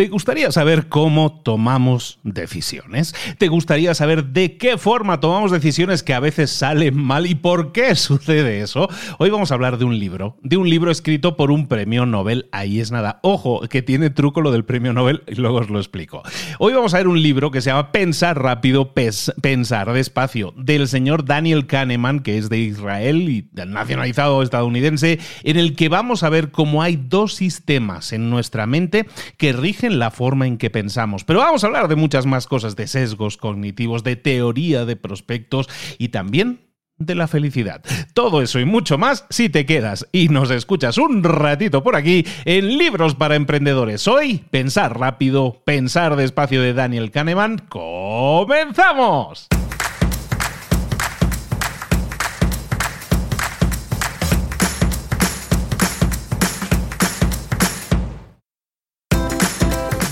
¿Te gustaría saber cómo tomamos decisiones? ¿Te gustaría saber de qué forma tomamos decisiones que a veces salen mal y por qué sucede eso? Hoy vamos a hablar de un libro, de un libro escrito por un premio Nobel. Ahí es nada. Ojo, que tiene truco lo del premio Nobel y luego os lo explico. Hoy vamos a ver un libro que se llama Pensar rápido, pensar despacio, del señor Daniel Kahneman, que es de Israel y nacionalizado estadounidense, en el que vamos a ver cómo hay dos sistemas en nuestra mente que rigen la forma en que pensamos. Pero vamos a hablar de muchas más cosas, de sesgos cognitivos, de teoría de prospectos y también de la felicidad. Todo eso y mucho más si te quedas y nos escuchas un ratito por aquí en Libros para Emprendedores. Hoy, Pensar rápido, Pensar despacio de Daniel Kahneman. ¡Comenzamos!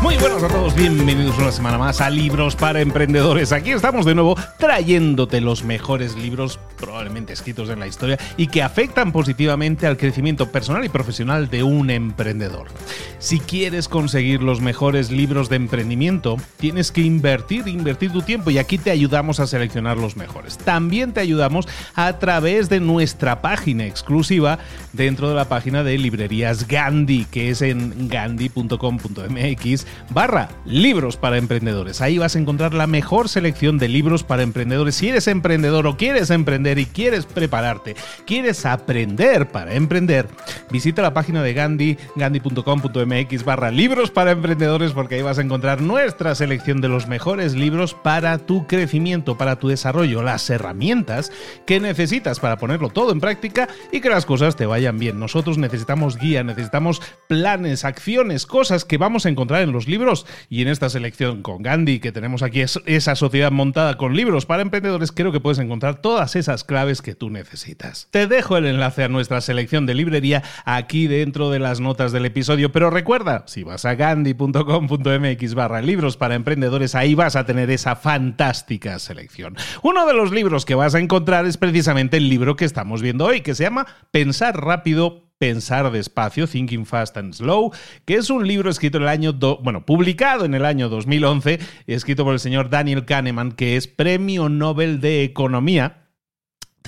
Muy buenos a todos, bienvenidos una semana más a Libros para Emprendedores. Aquí estamos de nuevo trayéndote los mejores libros probablemente escritos en la historia y que afectan positivamente al crecimiento personal y profesional de un emprendedor. Si quieres conseguir los mejores libros de emprendimiento, tienes que invertir, invertir tu tiempo y aquí te ayudamos a seleccionar los mejores. También te ayudamos a través de nuestra página exclusiva dentro de la página de librerías Gandhi, que es en gandhi.com.mx barra libros para emprendedores. Ahí vas a encontrar la mejor selección de libros para emprendedores. Si eres emprendedor o quieres emprender y quieres prepararte, quieres aprender para emprender, visita la página de Gandhi, gandhi.com.mx barra libros para emprendedores porque ahí vas a encontrar nuestra selección de los mejores libros para tu crecimiento, para tu desarrollo, las herramientas que necesitas para ponerlo todo en práctica y que las cosas te vayan bien. Nosotros necesitamos guía, necesitamos planes, acciones, cosas que vamos a encontrar en los libros. Y en esta selección con Gandhi, que tenemos aquí esa sociedad montada con libros para emprendedores, creo que puedes encontrar todas esas claves que tú necesitas. Te dejo el enlace a nuestra selección de librería aquí dentro de las notas del episodio, pero recuerda, si vas a gandhi.com.mx barra libros para emprendedores, ahí vas a tener esa fantástica selección. Uno de los libros que vas a encontrar es precisamente el libro que estamos viendo hoy, que se llama Pensar rápido, Pensar despacio, Thinking Fast and Slow, que es un libro escrito en el año, bueno, publicado en el año 2011, escrito por el señor Daniel Kahneman, que es Premio Nobel de Economía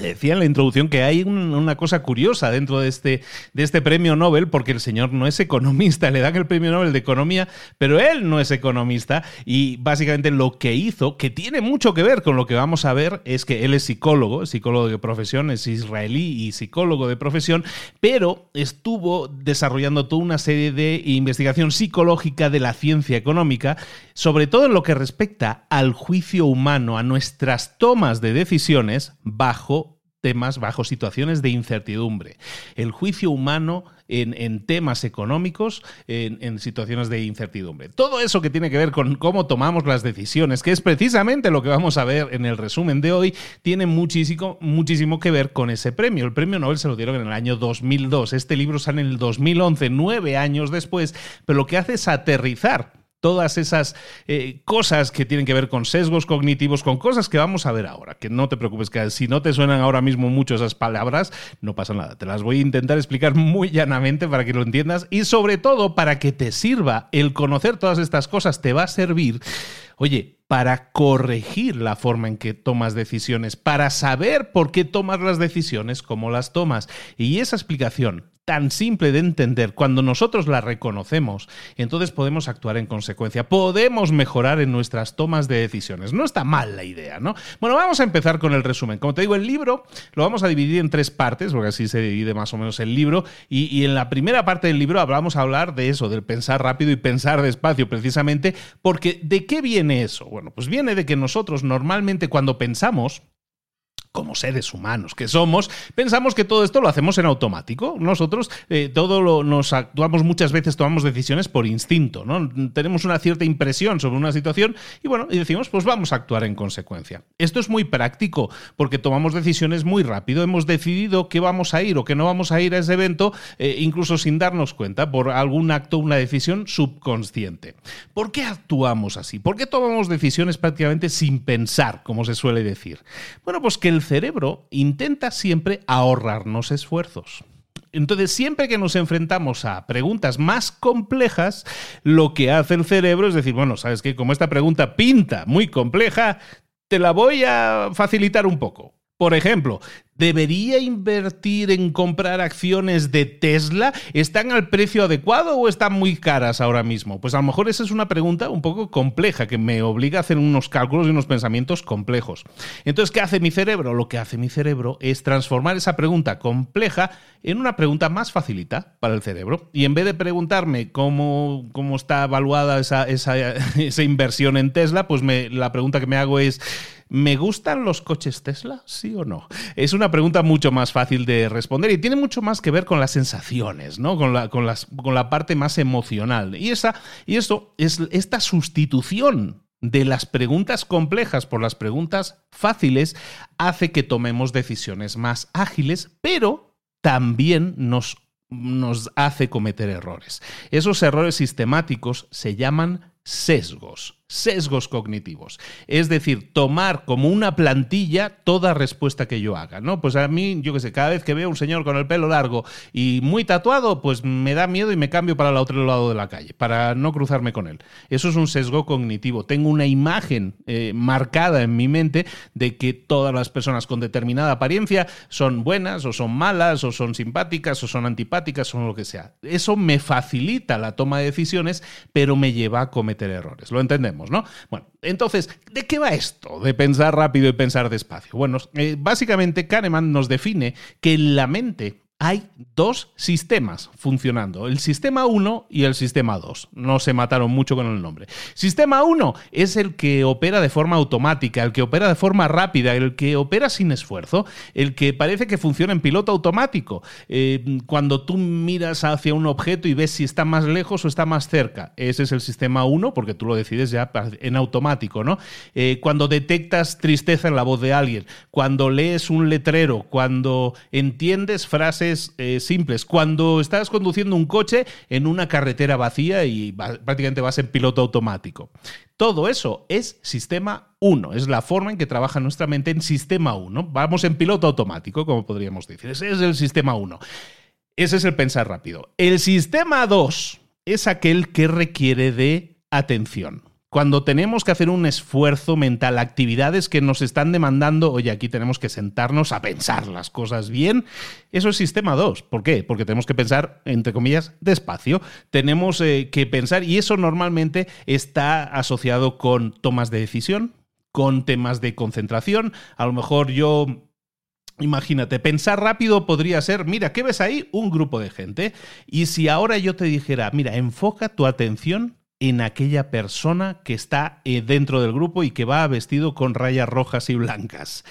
decía en la introducción que hay una cosa curiosa dentro de este, de este premio Nobel, porque el señor no es economista, le dan el premio Nobel de Economía, pero él no es economista y básicamente lo que hizo, que tiene mucho que ver con lo que vamos a ver, es que él es psicólogo, psicólogo de profesión, es israelí y psicólogo de profesión, pero estuvo desarrollando toda una serie de investigación psicológica de la ciencia económica, sobre todo en lo que respecta al juicio humano, a nuestras tomas de decisiones bajo temas bajo situaciones de incertidumbre. El juicio humano en, temas económicos, en, situaciones de incertidumbre. Todo eso que tiene que ver con cómo tomamos las decisiones, que es precisamente lo que vamos a ver en el resumen de hoy, tiene muchísimo, muchísimo que ver con ese premio. El premio Nobel se lo dieron en el año 2002. Este libro sale en el 2011, nueve años después, pero lo que hace es aterrizar todas esas eh, cosas que tienen que ver con sesgos cognitivos, con cosas que vamos a ver ahora. Que no te preocupes, que si no te suenan ahora mismo mucho esas palabras, no pasa nada. Te las voy a intentar explicar muy llanamente para que lo entiendas y sobre todo para que te sirva el conocer todas estas cosas, te va a servir, oye, para corregir la forma en que tomas decisiones, para saber por qué tomas las decisiones como las tomas. Y esa explicación tan simple de entender, cuando nosotros la reconocemos, entonces podemos actuar en consecuencia, podemos mejorar en nuestras tomas de decisiones. No está mal la idea, ¿no? Bueno, vamos a empezar con el resumen. Como te digo, el libro lo vamos a dividir en tres partes, porque así se divide más o menos el libro, y, en la primera parte del libro vamos a hablar de eso, del pensar rápido y pensar despacio, precisamente, porque ¿de qué viene eso? Bueno, pues viene de que nosotros normalmente cuando pensamos, como seres humanos que somos, pensamos que todo esto lo hacemos en automático. Nosotros eh, todo lo, nos actuamos muchas veces, tomamos decisiones por instinto, ¿no? Tenemos una cierta impresión sobre una situación y bueno, y decimos, pues vamos a actuar en consecuencia. Esto es muy práctico porque tomamos decisiones muy rápido. Hemos decidido que vamos a ir o que no vamos a ir a ese evento, eh, incluso sin darnos cuenta, por algún acto, una decisión subconsciente. ¿Por qué actuamos así? ¿Por qué tomamos decisiones prácticamente sin pensar, como se suele decir? Bueno, pues que el cerebro intenta siempre ahorrarnos esfuerzos. Entonces, siempre que nos enfrentamos a preguntas más complejas, lo que hace el cerebro es decir, bueno, sabes que como esta pregunta pinta muy compleja, te la voy a facilitar un poco. Por ejemplo, ¿Debería invertir en comprar acciones de Tesla? ¿Están al precio adecuado o están muy caras ahora mismo? Pues a lo mejor esa es una pregunta un poco compleja que me obliga a hacer unos cálculos y unos pensamientos complejos. Entonces, ¿qué hace mi cerebro? Lo que hace mi cerebro es transformar esa pregunta compleja en una pregunta más facilita para el cerebro. Y en vez de preguntarme cómo, cómo está evaluada esa, esa, inversión en Tesla, pues la pregunta que me hago es... ¿Me gustan los coches Tesla? ¿Sí o no? Es una pregunta mucho más fácil de responder y tiene mucho más que ver con las sensaciones, ¿no? Con la, con las, con la parte más emocional. Y, esa, y es esta sustitución de las preguntas complejas por las preguntas fáciles hace que tomemos decisiones más ágiles, pero también nos, nos hace cometer errores. Esos errores sistemáticos se llaman sesgos sesgos cognitivos. Es decir, tomar como una plantilla toda respuesta que yo haga, ¿no? Pues a mí, yo qué sé, cada vez que veo a un señor con el pelo largo y muy tatuado, pues me da miedo y me cambio para el otro lado de la calle, para no cruzarme con él. Eso es un sesgo cognitivo. Tengo una imagen eh, marcada en mi mente de que todas las personas con determinada apariencia son buenas o son malas o son simpáticas o son antipáticas o lo que sea. Eso me facilita la toma de decisiones, pero me lleva a cometer errores. ¿Lo entendemos? ¿No? Bueno, entonces, ¿de qué va esto de pensar rápido y pensar despacio? Bueno, eh, básicamente Kahneman nos define que la mente hay dos sistemas funcionando, el sistema 1 y el sistema 2. No se mataron mucho con el nombre. Sistema 1 es el que opera de forma automática, el que opera de forma rápida, el que opera sin esfuerzo, el que parece que funciona en piloto automático. Eh, cuando tú miras hacia un objeto y ves si está más lejos o está más cerca, ese es el sistema 1, porque tú lo decides ya en automático, ¿no? Eh, cuando detectas tristeza en la voz de alguien, cuando lees un letrero, cuando entiendes frases eh, simples. Cuando estás conduciendo un coche en una carretera vacía y prácticamente vas en piloto automático. Todo eso es sistema 1, es la forma en que trabaja nuestra mente en sistema 1. Vamos en piloto automático, como podríamos decir. Ese es el sistema 1. Ese es el pensar rápido. El sistema 2 es aquel que requiere de atención cuando tenemos que hacer un esfuerzo mental, actividades que nos están demandando, oye, aquí tenemos que sentarnos a pensar las cosas bien, eso es sistema 2. ¿Por qué? Porque tenemos que pensar, entre comillas, despacio. Tenemos eh, que pensar, y eso normalmente está asociado con tomas de decisión, con temas de concentración. A lo mejor yo Imagínate, pensar rápido podría ser, mira, ¿qué ves ahí? Un grupo de gente. Y si ahora yo te dijera, mira, enfoca tu atención en aquella persona que está eh, dentro del grupo y que va vestido con rayas rojas y blancas.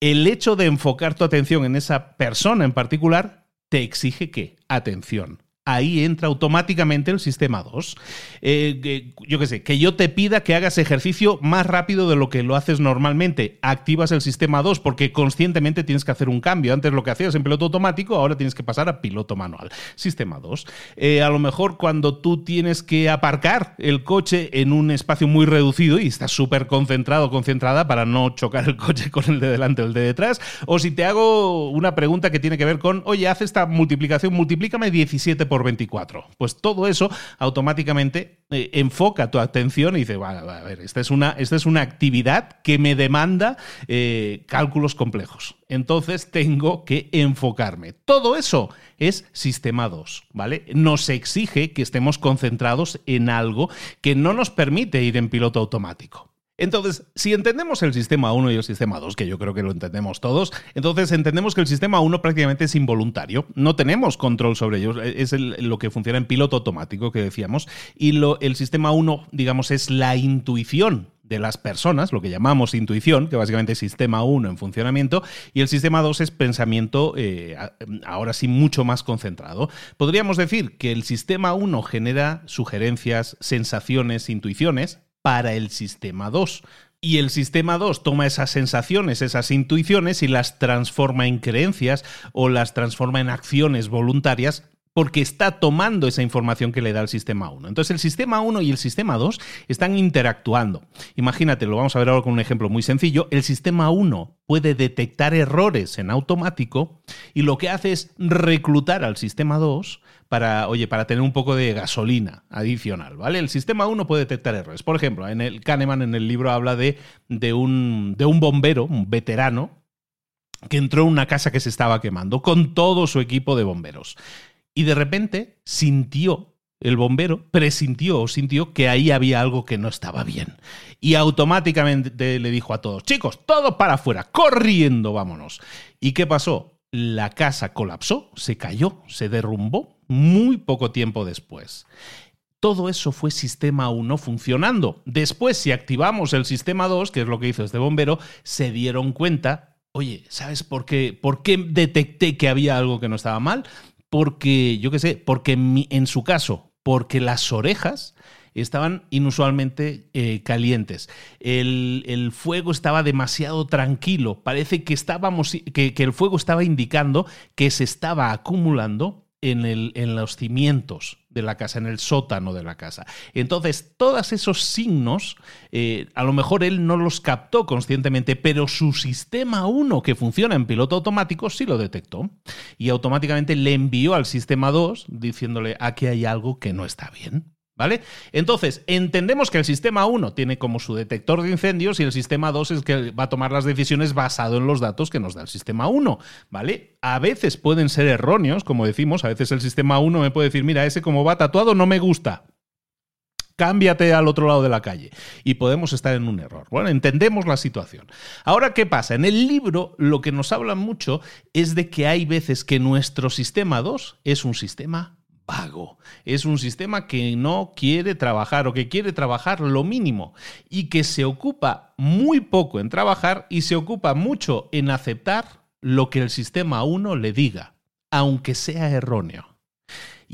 El hecho de enfocar tu atención en esa persona en particular te exige que atención ahí entra automáticamente el sistema 2. Eh, yo qué sé, que yo te pida que hagas ejercicio más rápido de lo que lo haces normalmente. Activas el sistema 2 porque conscientemente tienes que hacer un cambio. Antes lo que hacías en piloto automático, ahora tienes que pasar a piloto manual. Sistema 2. Eh, a lo mejor cuando tú tienes que aparcar el coche en un espacio muy reducido y estás súper concentrado, concentrada para no chocar el coche con el de delante o el de detrás. O si te hago una pregunta que tiene que ver con, oye, haz esta multiplicación, multiplícame 17 por 24. Pues todo eso automáticamente eh, enfoca tu atención y dice, a ver, esta es una, esta es una actividad que me demanda eh, cálculos complejos. Entonces tengo que enfocarme. Todo eso es sistema 2, ¿vale? Nos exige que estemos concentrados en algo que no nos permite ir en piloto automático. Entonces, si entendemos el sistema 1 y el sistema 2, que yo creo que lo entendemos todos, entonces entendemos que el sistema 1 prácticamente es involuntario, no tenemos control sobre ellos, es lo que funciona en piloto automático que decíamos, y el sistema 1, digamos, es la intuición de las personas, lo que llamamos intuición, que básicamente es sistema 1 en funcionamiento, y el sistema 2 es pensamiento, eh, ahora sí, mucho más concentrado. Podríamos decir que el sistema 1 genera sugerencias, sensaciones, intuiciones, para el sistema 2. Y el sistema 2 toma esas sensaciones, esas intuiciones y las transforma en creencias o las transforma en acciones voluntarias porque está tomando esa información que le da el sistema 1. Entonces el sistema 1 y el sistema 2 están interactuando. Imagínate, lo vamos a ver ahora con un ejemplo muy sencillo. El sistema 1 puede detectar errores en automático y lo que hace es reclutar al sistema 2 para, oye, para tener un poco de gasolina adicional, ¿vale? El sistema 1 puede detectar errores. Por ejemplo, en el Kahneman en el libro habla de, de, un, de un bombero, un veterano, que entró en una casa que se estaba quemando con todo su equipo de bomberos. Y de repente sintió el bombero presintió o sintió que ahí había algo que no estaba bien. Y automáticamente le dijo a todos, chicos, todos para afuera, corriendo, vámonos. ¿Y qué pasó? La casa colapsó, se cayó, se derrumbó muy poco tiempo después. Todo eso fue sistema 1 funcionando. Después, si activamos el sistema 2, que es lo que hizo este bombero, se dieron cuenta, oye, ¿sabes por qué, por qué detecté que había algo que no estaba mal? Porque, yo qué sé, porque en, su caso, porque las orejas estaban inusualmente eh, calientes. El, fuego estaba demasiado tranquilo. Parece que, estábamos, que, que, el fuego estaba indicando que se estaba acumulando en, el, en los cimientos de la casa, en el sótano de la casa. Entonces, todos esos signos, eh, a lo mejor él no los captó conscientemente, pero su sistema 1, que funciona en piloto automático, sí lo detectó. Y automáticamente le envió al sistema 2 diciéndole, aquí hay algo que no está bien. ¿Vale? Entonces, entendemos que el sistema 1 tiene como su detector de incendios y el sistema 2 es que va a tomar las decisiones basado en los datos que nos da el sistema 1, ¿vale? A veces pueden ser erróneos, como decimos, a veces el sistema 1 me puede decir, mira, ese como va tatuado no me gusta. Cámbiate al otro lado de la calle. Y podemos estar en un error. Bueno, entendemos la situación. Ahora, ¿qué pasa? En el libro lo que nos habla mucho es de que hay veces que nuestro sistema 2 es un sistema Es un sistema que no quiere trabajar o que quiere trabajar lo mínimo y que se ocupa muy poco en trabajar y se ocupa mucho en aceptar lo que el sistema 1 le diga, aunque sea erróneo.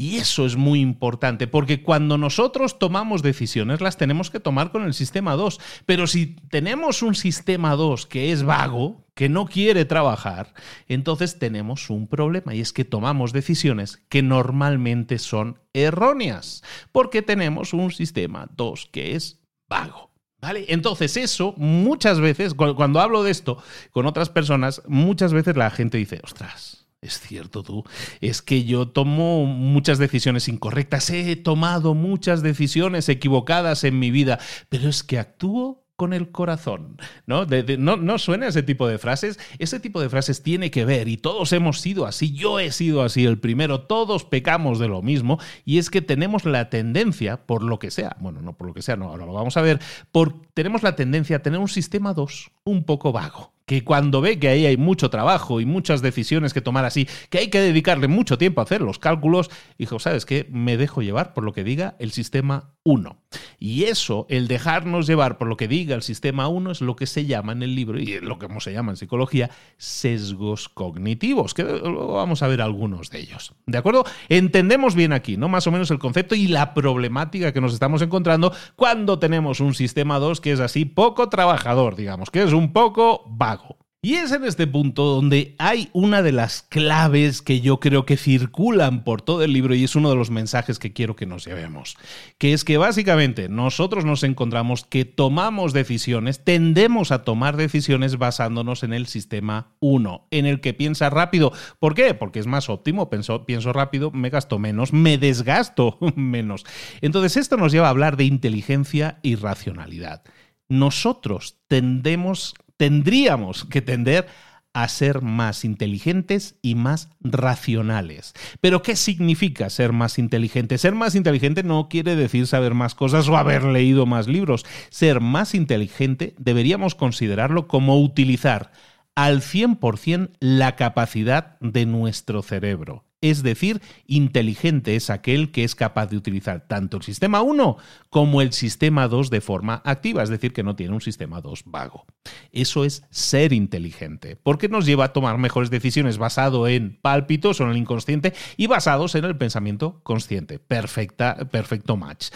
Y eso es muy importante, porque cuando nosotros tomamos decisiones las tenemos que tomar con el sistema 2. Pero si tenemos un sistema 2 que es vago, que no quiere trabajar, entonces tenemos un problema y es que tomamos decisiones que normalmente son erróneas, porque tenemos un sistema 2 que es vago. ¿Vale? Entonces eso muchas veces, cuando hablo de esto con otras personas, muchas veces la gente dice, ostras, es cierto tú, es que yo tomo muchas decisiones incorrectas, he tomado muchas decisiones equivocadas en mi vida, pero es que actúo con el corazón, ¿no? no, no suena ese tipo de frases. Ese tipo de frases tiene que ver y todos hemos sido así. Yo he sido así el primero. Todos pecamos de lo mismo y es que tenemos la tendencia, por lo que sea, bueno, no por lo que sea, no, ahora lo vamos a ver, por, tenemos la tendencia a tener un sistema 2 un poco vago que cuando ve que ahí hay mucho trabajo y muchas decisiones que tomar así, que hay que dedicarle mucho tiempo a hacer los cálculos, dijo, ¿sabes qué? Me dejo llevar por lo que diga el sistema 1. Y eso, el dejarnos llevar por lo que diga el sistema 1, es lo que se llama en el libro, y lo que se llama en psicología, sesgos cognitivos, que luego vamos a ver algunos de ellos. ¿De acuerdo? Entendemos bien aquí, ¿no? Más o menos el concepto y la problemática que nos estamos encontrando cuando tenemos un sistema 2 que es así poco trabajador, digamos, que es un poco vago. Y es en este punto donde hay una de las claves que yo creo que circulan por todo el libro y es uno de los mensajes que quiero que nos llevemos, que es que básicamente nosotros nos encontramos que tomamos decisiones, tendemos a tomar decisiones basándonos en el sistema 1, en el que piensa rápido. ¿Por qué? Porque es más óptimo, pienso, pienso rápido, me gasto menos, me desgasto menos. Entonces esto nos lleva a hablar de inteligencia y racionalidad. Nosotros tendemos tendríamos que tender a ser más inteligentes y más racionales. Pero ¿qué significa ser más inteligente? Ser más inteligente no quiere decir saber más cosas o haber leído más libros. Ser más inteligente deberíamos considerarlo como utilizar al 100% la capacidad de nuestro cerebro. Es decir, inteligente es aquel que es capaz de utilizar tanto el sistema 1 como el sistema 2 de forma activa, es decir, que no tiene un sistema 2 vago. Eso es ser inteligente, porque nos lleva a tomar mejores decisiones basado en pálpitos o en el inconsciente y basados en el pensamiento consciente. Perfecta, perfecto match.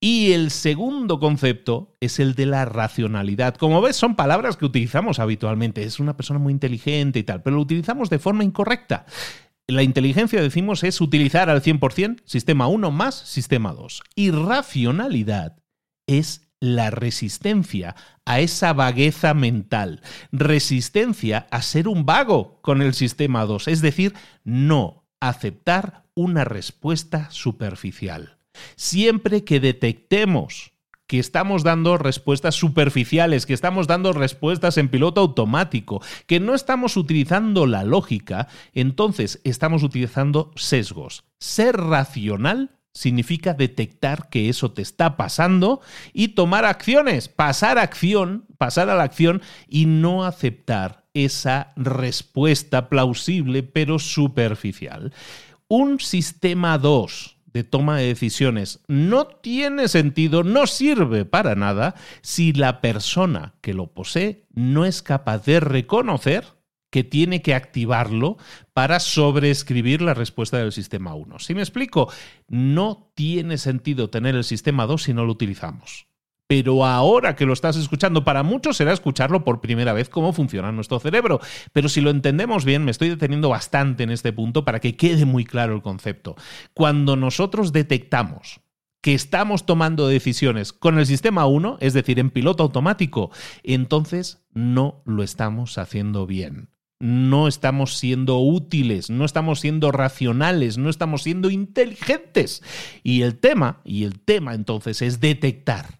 Y el segundo concepto es el de la racionalidad. Como ves, son palabras que utilizamos habitualmente. Es una persona muy inteligente y tal, pero lo utilizamos de forma incorrecta. La inteligencia, decimos, es utilizar al 100% sistema 1 más sistema 2. Y racionalidad es la resistencia a esa vagueza mental, resistencia a ser un vago con el sistema 2, es decir, no aceptar una respuesta superficial. Siempre que detectemos que estamos dando respuestas superficiales, que estamos dando respuestas en piloto automático, que no estamos utilizando la lógica, entonces estamos utilizando sesgos. Ser racional significa detectar que eso te está pasando y tomar acciones, pasar acción, pasar a la acción y no aceptar esa respuesta plausible pero superficial. Un sistema 2 de toma de decisiones no tiene sentido, no sirve para nada si la persona que lo posee no es capaz de reconocer que tiene que activarlo para sobreescribir la respuesta del sistema 1. Si me explico, no tiene sentido tener el sistema 2 si no lo utilizamos pero ahora que lo estás escuchando, para muchos será escucharlo por primera vez cómo funciona nuestro cerebro. Pero si lo entendemos bien, me estoy deteniendo bastante en este punto para que quede muy claro el concepto. Cuando nosotros detectamos que estamos tomando decisiones con el sistema 1, es decir, en piloto automático, entonces no lo estamos haciendo bien. No estamos siendo útiles, no estamos siendo racionales, no estamos siendo inteligentes. Y el tema, y el tema entonces es detectar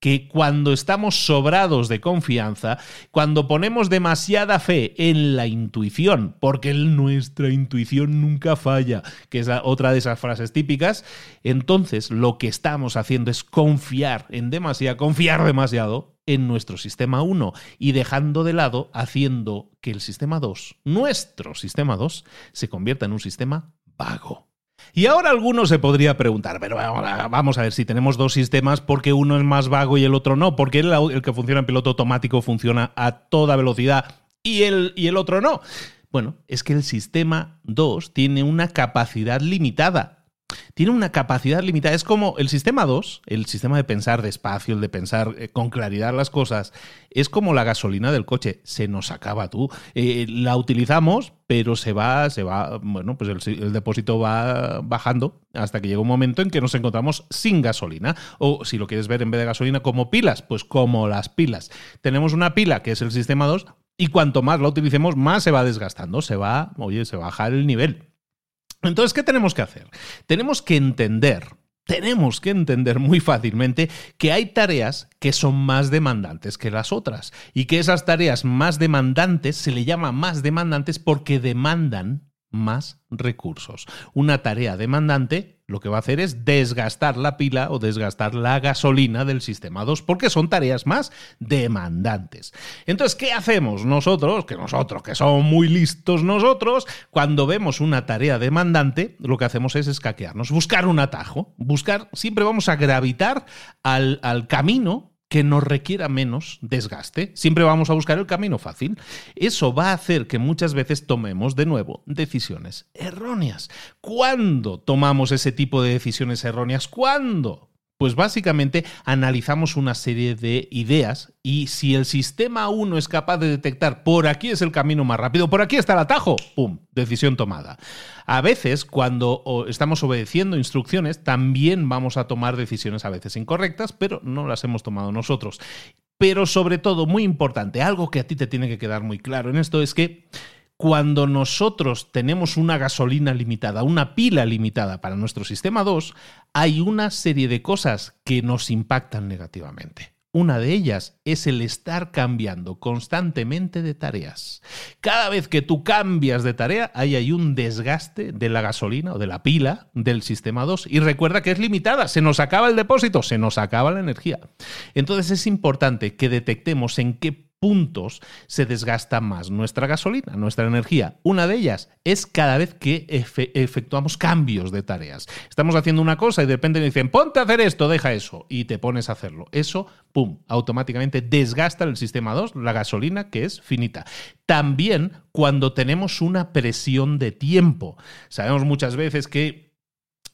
que cuando estamos sobrados de confianza, cuando ponemos demasiada fe en la intuición, porque nuestra intuición nunca falla, que es otra de esas frases típicas, entonces lo que estamos haciendo es confiar en demasiado, confiar demasiado en nuestro sistema 1 y dejando de lado haciendo que el sistema 2, nuestro sistema 2, se convierta en un sistema vago. Y ahora alguno se podría preguntar, pero vamos a ver si tenemos dos sistemas, porque uno es más vago y el otro no? Porque el, el que funciona en piloto automático funciona a toda velocidad y el, y el otro no? Bueno, es que el sistema 2 tiene una capacidad limitada tiene una capacidad limitada. Es como el sistema 2, el sistema de pensar despacio, el de pensar eh, con claridad las cosas, es como la gasolina del coche. Se nos acaba tú. Eh, la utilizamos, pero se va, se va, bueno, pues el, depósito va bajando hasta que llega un momento en que nos encontramos sin gasolina. O si lo quieres ver en vez de gasolina como pilas, pues como las pilas. Tenemos una pila que es el sistema 2 y cuanto más la utilicemos, más se va desgastando, se va, oye, se baja el nivel. Entonces, ¿qué tenemos que hacer? Tenemos que entender, tenemos que entender muy fácilmente que hay tareas que son más demandantes que las otras y que esas tareas más demandantes se le llama más demandantes porque demandan más recursos. Una tarea demandante lo que va a hacer es desgastar la pila o desgastar la gasolina del sistema 2 porque son tareas más demandantes. Entonces, ¿qué hacemos nosotros? Que nosotros, que somos muy listos nosotros, cuando vemos una tarea demandante, lo que hacemos es escaquearnos, buscar un atajo, buscar, siempre vamos a gravitar al, al camino que nos requiera menos desgaste. Siempre vamos a buscar el camino fácil. Eso va a hacer que muchas veces tomemos de nuevo decisiones erróneas. ¿Cuándo tomamos ese tipo de decisiones erróneas? ¿Cuándo? Pues básicamente analizamos una serie de ideas y si el sistema 1 es capaz de detectar por aquí es el camino más rápido, por aquí está el atajo, ¡pum! Decisión tomada. A veces, cuando estamos obedeciendo instrucciones, también vamos a tomar decisiones a veces incorrectas, pero no las hemos tomado nosotros. Pero sobre todo, muy importante, algo que a ti te tiene que quedar muy claro en esto es que cuando nosotros tenemos una gasolina limitada, una pila limitada para nuestro sistema 2, hay una serie de cosas que nos impactan negativamente. Una de ellas es el estar cambiando constantemente de tareas. Cada vez que tú cambias de tarea, ahí hay un desgaste de la gasolina o de la pila del sistema 2. Y recuerda que es limitada, se nos acaba el depósito, se nos acaba la energía. Entonces es importante que detectemos en qué puntos se desgasta más nuestra gasolina, nuestra energía. Una de ellas es cada vez que efectuamos cambios de tareas. Estamos haciendo una cosa y de repente me dicen, ponte a hacer esto, deja eso, y te pones a hacerlo. Eso, ¡pum!, automáticamente desgasta el sistema 2, la gasolina, que es finita. También cuando tenemos una presión de tiempo. Sabemos muchas veces que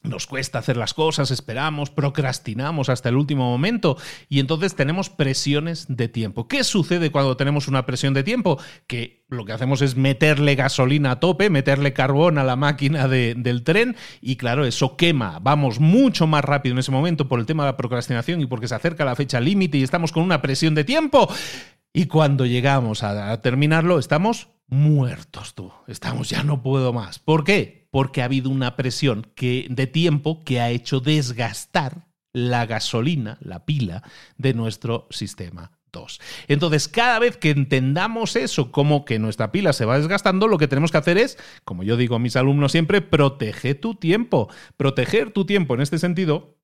nos cuesta hacer las cosas, esperamos, procrastinamos hasta el último momento y entonces tenemos presiones de tiempo. ¿Qué sucede cuando tenemos una presión de tiempo? Que lo que hacemos es meterle gasolina a tope, meterle carbón a la máquina del tren y claro, eso quema. Vamos mucho más rápido en ese momento por el tema de la procrastinación y porque se acerca la fecha límite y estamos con una presión de tiempo. Y cuando llegamos a, terminarlo, estamos muertos tú. Estamos ya no puedo más. ¿Por qué? Porque ha habido una presión que, de tiempo que ha hecho desgastar la gasolina, la pila de nuestro sistema 2. Entonces, cada vez que entendamos eso, como que nuestra pila se va desgastando, lo que tenemos que hacer es, como yo digo a mis alumnos siempre, protege tu tiempo. Proteger tu tiempo en este sentido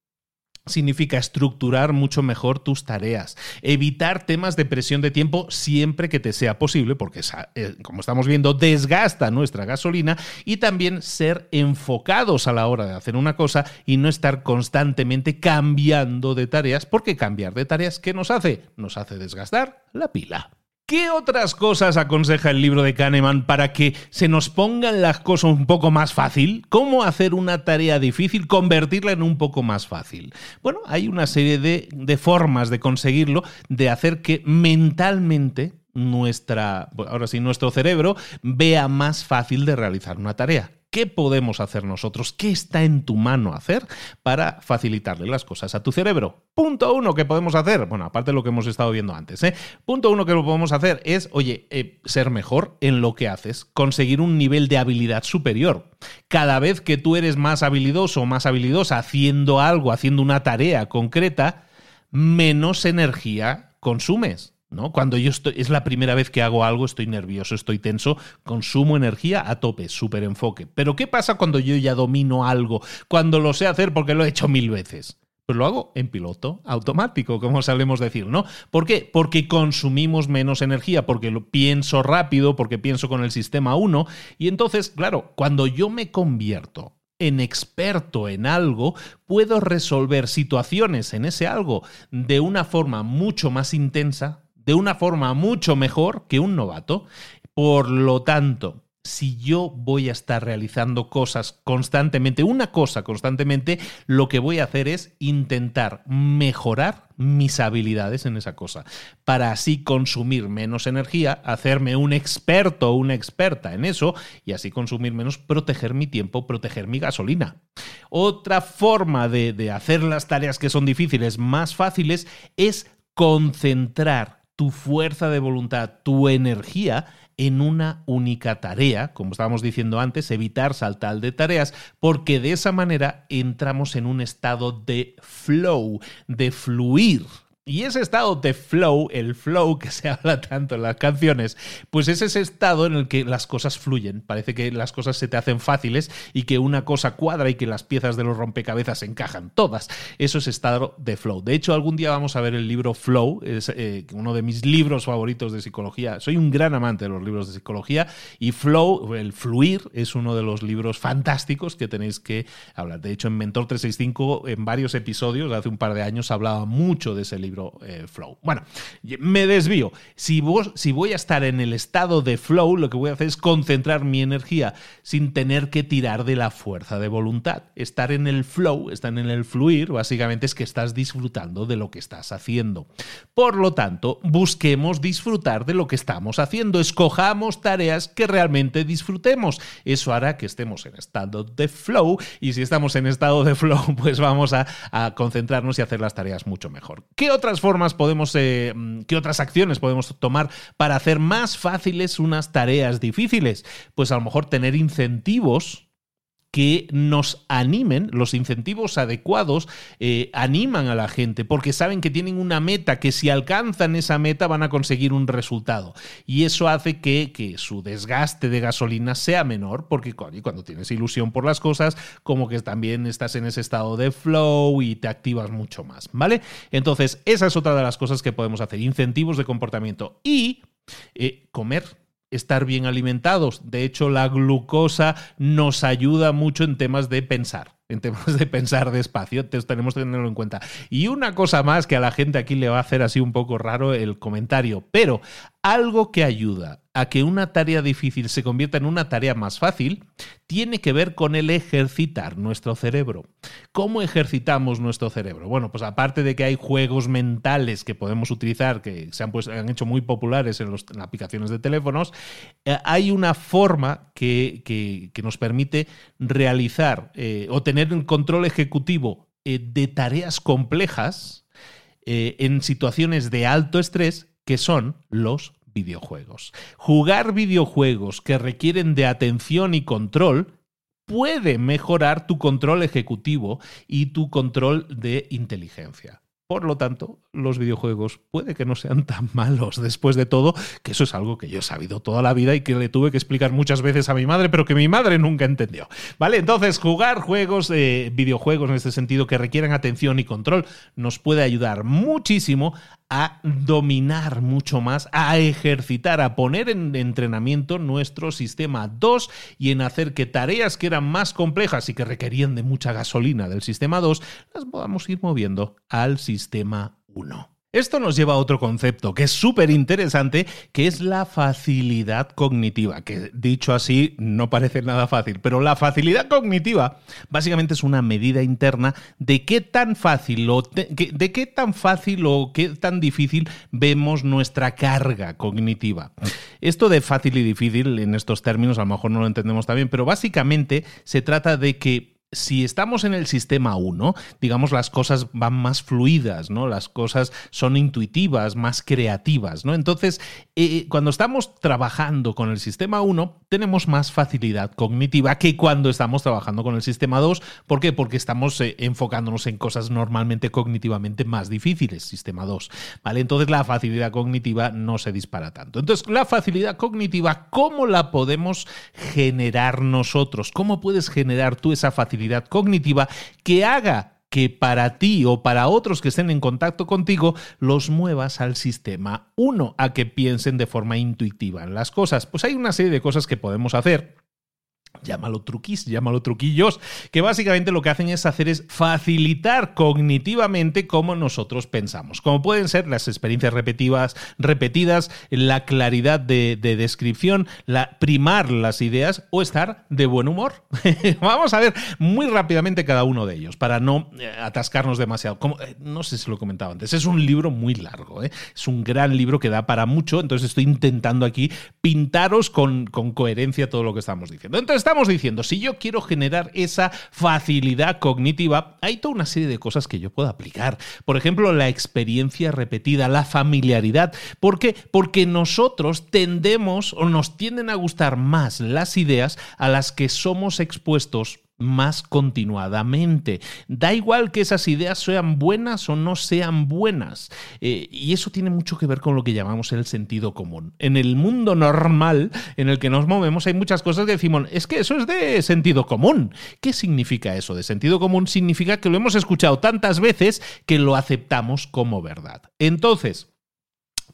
significa estructurar mucho mejor tus tareas, evitar temas de presión de tiempo siempre que te sea posible, porque eh, como estamos viendo desgasta nuestra gasolina y también ser enfocados a la hora de hacer una cosa y no estar constantemente cambiando de tareas, porque cambiar de tareas, ¿qué nos hace? Nos hace desgastar la pila. ¿Qué otras cosas aconseja el libro de Kahneman para que se nos pongan las cosas un poco más fácil? ¿Cómo hacer una tarea difícil, convertirla en un poco más fácil? Bueno, hay una serie de, de formas de conseguirlo, de hacer que mentalmente nuestra, ahora sí, nuestro cerebro vea más fácil de realizar una tarea. ¿Qué podemos hacer nosotros? ¿Qué está en tu mano hacer para facilitarle las cosas a tu cerebro? Punto uno que podemos hacer, bueno, aparte de lo que hemos estado viendo antes, ¿eh? punto uno que lo podemos hacer es, oye, eh, ser mejor en lo que haces, conseguir un nivel de habilidad superior. Cada vez que tú eres más habilidoso o más habilidosa haciendo algo, haciendo una tarea concreta, menos energía consumes. ¿No? Cuando yo estoy, es la primera vez que hago algo, estoy nervioso, estoy tenso, consumo energía a tope, súper enfoque. Pero ¿qué pasa cuando yo ya domino algo? Cuando lo sé hacer porque lo he hecho mil veces. Pues lo hago en piloto automático, como sabemos decir, ¿no? ¿Por qué? Porque consumimos menos energía, porque lo pienso rápido, porque pienso con el sistema 1. Y entonces, claro, cuando yo me convierto en experto en algo, puedo resolver situaciones en ese algo de una forma mucho más intensa, de una forma mucho mejor que un novato. Por lo tanto, si yo voy a estar realizando cosas constantemente, una cosa constantemente, lo que voy a hacer es intentar mejorar mis habilidades en esa cosa, para así consumir menos energía, hacerme un experto o una experta en eso y así consumir menos, proteger mi tiempo, proteger mi gasolina. Otra forma de, de hacer las tareas que son difíciles más fáciles es concentrar tu fuerza de voluntad, tu energía en una única tarea, como estábamos diciendo antes, evitar saltar de tareas, porque de esa manera entramos en un estado de flow, de fluir. Y ese estado de flow, el flow que se habla tanto en las canciones, pues es ese estado en el que las cosas fluyen. Parece que las cosas se te hacen fáciles y que una cosa cuadra y que las piezas de los rompecabezas encajan todas. Eso es estado de flow. De hecho, algún día vamos a ver el libro Flow, es eh, uno de mis libros favoritos de psicología. Soy un gran amante de los libros de psicología y Flow, el fluir, es uno de los libros fantásticos que tenéis que hablar. De hecho, en Mentor 365, en varios episodios, hace un par de años, hablaba mucho de ese libro eh, flow. Bueno, me desvío. Si, vos, si voy a estar en el estado de flow, lo que voy a hacer es concentrar mi energía sin tener que tirar de la fuerza de voluntad. Estar en el flow, estar en el fluir, básicamente es que estás disfrutando de lo que estás haciendo. Por lo tanto, busquemos disfrutar de lo que estamos haciendo. Escojamos tareas que realmente disfrutemos. Eso hará que estemos en estado de flow y si estamos en estado de flow, pues vamos a, concentrarnos y hacer las tareas mucho mejor. ¿Qué otras formas podemos, eh, qué otras acciones podemos tomar para hacer más fáciles unas tareas difíciles? Pues a lo mejor tener incentivos que nos animen, los incentivos adecuados eh, animan a la gente porque saben que tienen una meta, que si alcanzan esa meta van a conseguir un resultado. Y eso hace que, que su desgaste de gasolina sea menor porque cuando tienes ilusión por las cosas, como que también estás en ese estado de flow y te activas mucho más, ¿vale? Entonces, esa es otra de las cosas que podemos hacer, incentivos de comportamiento y eh, comer estar bien alimentados. De hecho, la glucosa nos ayuda mucho en temas de pensar en temas de pensar despacio, tenemos que tenerlo en cuenta. Y una cosa más que a la gente aquí le va a hacer así un poco raro el comentario, pero algo que ayuda a que una tarea difícil se convierta en una tarea más fácil tiene que ver con el ejercitar nuestro cerebro. ¿Cómo ejercitamos nuestro cerebro? Bueno, pues aparte de que hay juegos mentales que podemos utilizar, que se han, pues, hecho muy populares en, las aplicaciones de teléfonos, eh, hay una forma que, nos permite realizar eh, o tener un control ejecutivo eh, de tareas complejas en situaciones de alto estrés que son los videojuegos. Jugar videojuegos que requieren de atención y control puede mejorar tu control ejecutivo y tu control de inteligencia. Por lo tanto, los videojuegos puede que no sean tan malos después de todo, que eso es algo que yo he sabido toda la vida y que le tuve que explicar muchas veces a mi madre, pero que mi madre nunca entendió. ¿Vale? Entonces, jugar juegos, eh, videojuegos en este sentido que requieran atención y control, nos puede ayudar muchísimo a dominar mucho más, a ejercitar, a poner en entrenamiento nuestro sistema 2 y en hacer que tareas que eran más complejas y que requerían de mucha gasolina del sistema 2, las podamos ir moviendo al sistema 1. Esto nos lleva a otro concepto que es súper interesante, que es la facilidad cognitiva, que dicho así no parece nada fácil, pero la facilidad cognitiva básicamente es una medida interna de qué tan fácil o de qué tan fácil o qué tan difícil vemos nuestra carga cognitiva. Esto de fácil y difícil en estos términos a lo mejor no lo entendemos también, pero básicamente se trata de que si estamos en el sistema 1, digamos, las cosas van más fluidas, ¿no? Las cosas son intuitivas, más creativas, ¿no? Entonces, eh, cuando estamos trabajando con el sistema 1, tenemos más facilidad cognitiva que cuando estamos trabajando con el sistema 2. ¿Por qué? Porque estamos eh, enfocándonos en cosas normalmente cognitivamente más difíciles, sistema 2, ¿vale? Entonces, la facilidad cognitiva no se dispara tanto. Entonces, la facilidad cognitiva, ¿cómo la podemos generar nosotros? ¿Cómo puedes generar tú esa facilidad? Cognitiva que haga que para ti o para otros que estén en contacto contigo los muevas al sistema 1, a que piensen de forma intuitiva en las cosas. Pues hay una serie de cosas que podemos hacer llámalo truquis, llámalo truquillos, que básicamente lo que hacen es hacer es facilitar cognitivamente cómo nosotros pensamos, como pueden ser las experiencias repetidas, repetidas la claridad de, descripción, la primar las ideas o estar de buen humor. Vamos a ver muy rápidamente cada uno de ellos para no eh, atascarnos demasiado. Como, eh, no sé si lo comentaba antes, es un libro muy largo, ¿eh? es un gran libro que da para mucho, entonces estoy intentando aquí pintaros con, con coherencia todo lo que estamos diciendo. Entonces, estamos diciendo, si yo quiero generar esa facilidad cognitiva, hay toda una serie de cosas que yo puedo aplicar. Por ejemplo, la experiencia repetida, la familiaridad. ¿Por qué? Porque nosotros tendemos o nos tienden a gustar más las ideas a las que somos expuestos más continuadamente. Da igual que esas ideas sean buenas o no sean buenas. Eh, y eso tiene mucho que ver con lo que llamamos el sentido común. En el mundo normal en el que nos movemos hay muchas cosas que decimos, es que eso es de sentido común. ¿Qué significa eso de sentido común? Significa que lo hemos escuchado tantas veces que lo aceptamos como verdad. Entonces,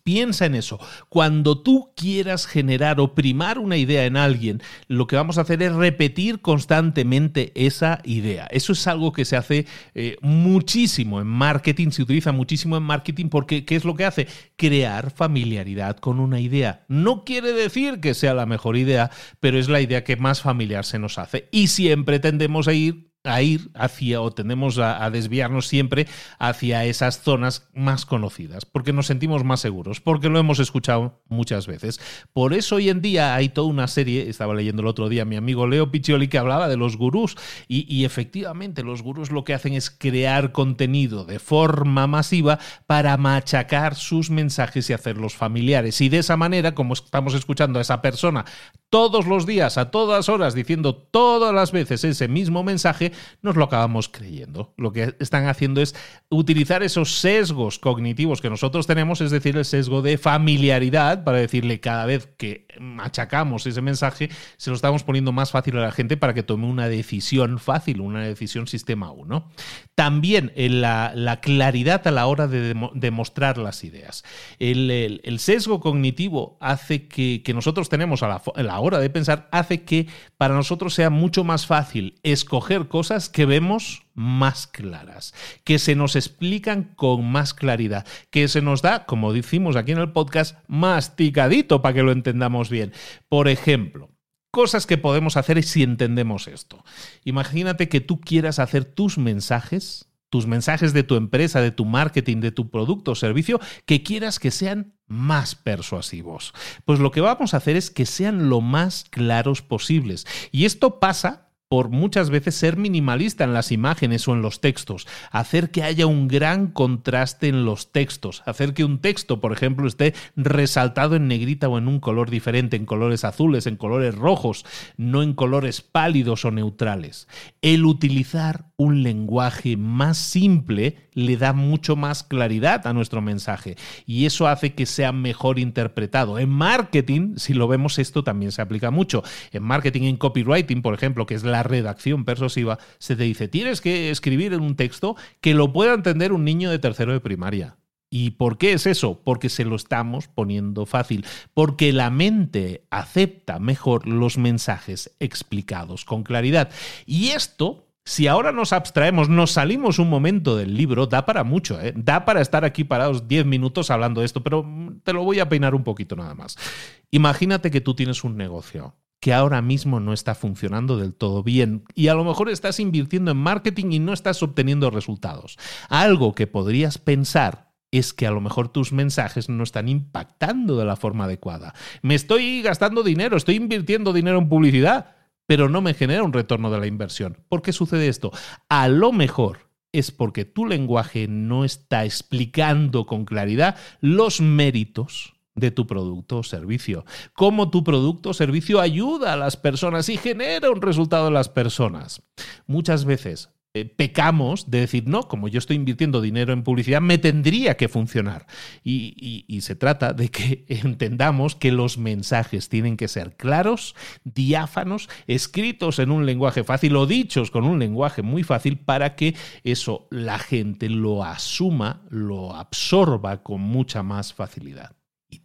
Piensa en eso. Cuando tú quieras generar o primar una idea en alguien, lo que vamos a hacer es repetir constantemente esa idea. Eso es algo que se hace eh, muchísimo en marketing, se utiliza muchísimo en marketing porque ¿qué es lo que hace? Crear familiaridad con una idea. No quiere decir que sea la mejor idea, pero es la idea que más familiar se nos hace. Y siempre tendemos a ir a ir hacia o tendemos a, desviarnos siempre hacia esas zonas más conocidas, porque nos sentimos más seguros, porque lo hemos escuchado muchas veces. Por eso hoy en día hay toda una serie, estaba leyendo el otro día mi amigo Leo Piccioli que hablaba de los gurús y, y efectivamente los gurús lo que hacen es crear contenido de forma masiva para machacar sus mensajes y hacerlos familiares. Y de esa manera, como estamos escuchando a esa persona todos los días, a todas horas, diciendo todas las veces ese mismo mensaje, nos lo acabamos creyendo. Lo que están haciendo es utilizar esos sesgos cognitivos que nosotros tenemos, es decir, el sesgo de familiaridad, para decirle cada vez que machacamos ese mensaje, se lo estamos poniendo más fácil a la gente para que tome una decisión fácil, una decisión sistema 1. También en la, claridad a la hora de demostrar las ideas. El, sesgo cognitivo hace que, nosotros tenemos a la hora de pensar, hace que para nosotros sea mucho más fácil escoger cosas que vemos más claras, que se nos explican con más claridad, que se nos da, como decimos aquí en el podcast, masticadito para que lo entendamos bien. Por ejemplo, cosas que podemos hacer si entendemos esto. Imagínate que tú quieras hacer tus mensajes, tus mensajes de tu empresa, de tu marketing, de tu producto o servicio, que quieras que sean más persuasivos. Pues lo que vamos a hacer es que sean lo más claros posibles. Y esto pasa por muchas veces ser minimalista en las imágenes o en los textos, hacer que haya un gran contraste en los textos, hacer que un texto, por ejemplo, esté resaltado en negrita o en un color diferente, en colores azules, en colores rojos, no en colores pálidos o neutrales. El utilizar un lenguaje más simple le da mucho más claridad a nuestro mensaje y eso hace que sea mejor interpretado. En marketing, si lo vemos, esto también se aplica mucho. En marketing, en copywriting, por ejemplo, que es la la redacción persuasiva, se te dice, tienes que escribir en un texto que lo pueda entender un niño de tercero de primaria. ¿Y por qué es eso? Porque se lo estamos poniendo fácil, porque la mente acepta mejor los mensajes explicados con claridad. Y esto si ahora nos abstraemos, nos salimos un momento del libro, da para mucho, ¿eh? da para estar aquí parados 10 minutos hablando de esto, pero te lo voy a peinar un poquito nada más. Imagínate que tú tienes un negocio que ahora mismo no está funcionando del todo bien y a lo mejor estás invirtiendo en marketing y no estás obteniendo resultados. Algo que podrías pensar es que a lo mejor tus mensajes no están impactando de la forma adecuada. Me estoy gastando dinero, estoy invirtiendo dinero en publicidad, pero no me genera un retorno de la inversión. ¿Por qué sucede esto? A lo mejor es porque tu lenguaje no está explicando con claridad los méritos de tu producto o servicio. Cómo tu producto o servicio ayuda a las personas y genera un resultado en las personas. Muchas veces eh, pecamos de decir, no, como yo estoy invirtiendo dinero en publicidad, me tendría que funcionar. Y, y, se trata de que entendamos que los mensajes tienen que ser claros, diáfanos, escritos en un lenguaje fácil o dichos con un lenguaje muy fácil para que eso la gente lo asuma, lo absorba con mucha más facilidad.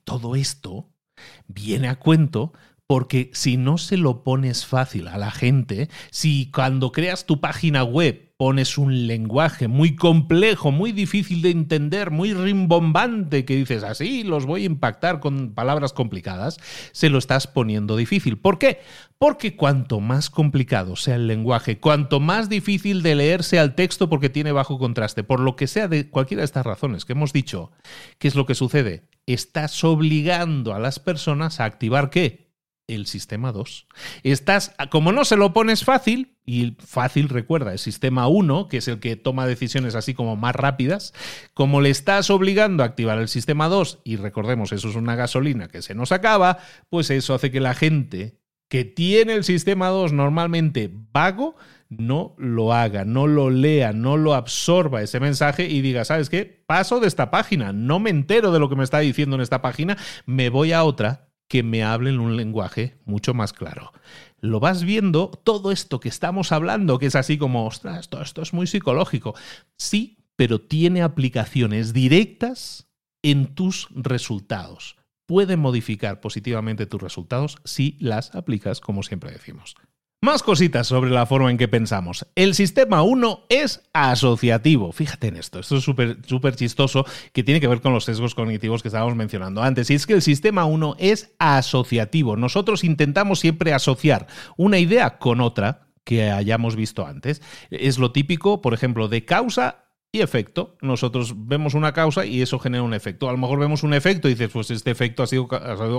Todo esto viene a cuento porque si no se lo pones fácil a la gente, si cuando creas tu página web pones un lenguaje muy complejo, muy difícil de entender, muy rimbombante, que dices así, los voy a impactar con palabras complicadas, se lo estás poniendo difícil. ¿Por qué? Porque cuanto más complicado sea el lenguaje, cuanto más difícil de leer sea el texto porque tiene bajo contraste, por lo que sea de cualquiera de estas razones que hemos dicho, ¿qué es lo que sucede? Estás obligando a las personas a activar qué? El sistema 2. Estás, como no se lo pones fácil, y fácil recuerda el sistema 1, que es el que toma decisiones así como más rápidas, como le estás obligando a activar el sistema 2, y recordemos, eso es una gasolina que se nos acaba, pues eso hace que la gente que tiene el sistema 2 normalmente vago, no lo haga, no lo lea, no lo absorba ese mensaje y diga, ¿sabes qué? Paso de esta página, no me entero de lo que me está diciendo en esta página, me voy a otra que me hablen un lenguaje mucho más claro. Lo vas viendo, todo esto que estamos hablando, que es así como, ostras, esto, esto es muy psicológico. Sí, pero tiene aplicaciones directas en tus resultados. Puede modificar positivamente tus resultados si las aplicas, como siempre decimos. Más cositas sobre la forma en que pensamos. El sistema 1 es asociativo. Fíjate en esto, esto es súper chistoso que tiene que ver con los sesgos cognitivos que estábamos mencionando antes. Y es que el sistema 1 es asociativo. Nosotros intentamos siempre asociar una idea con otra que hayamos visto antes. Es lo típico, por ejemplo, de causa y efecto. Nosotros vemos una causa y eso genera un efecto. A lo mejor vemos un efecto y dices, pues este efecto ha sido,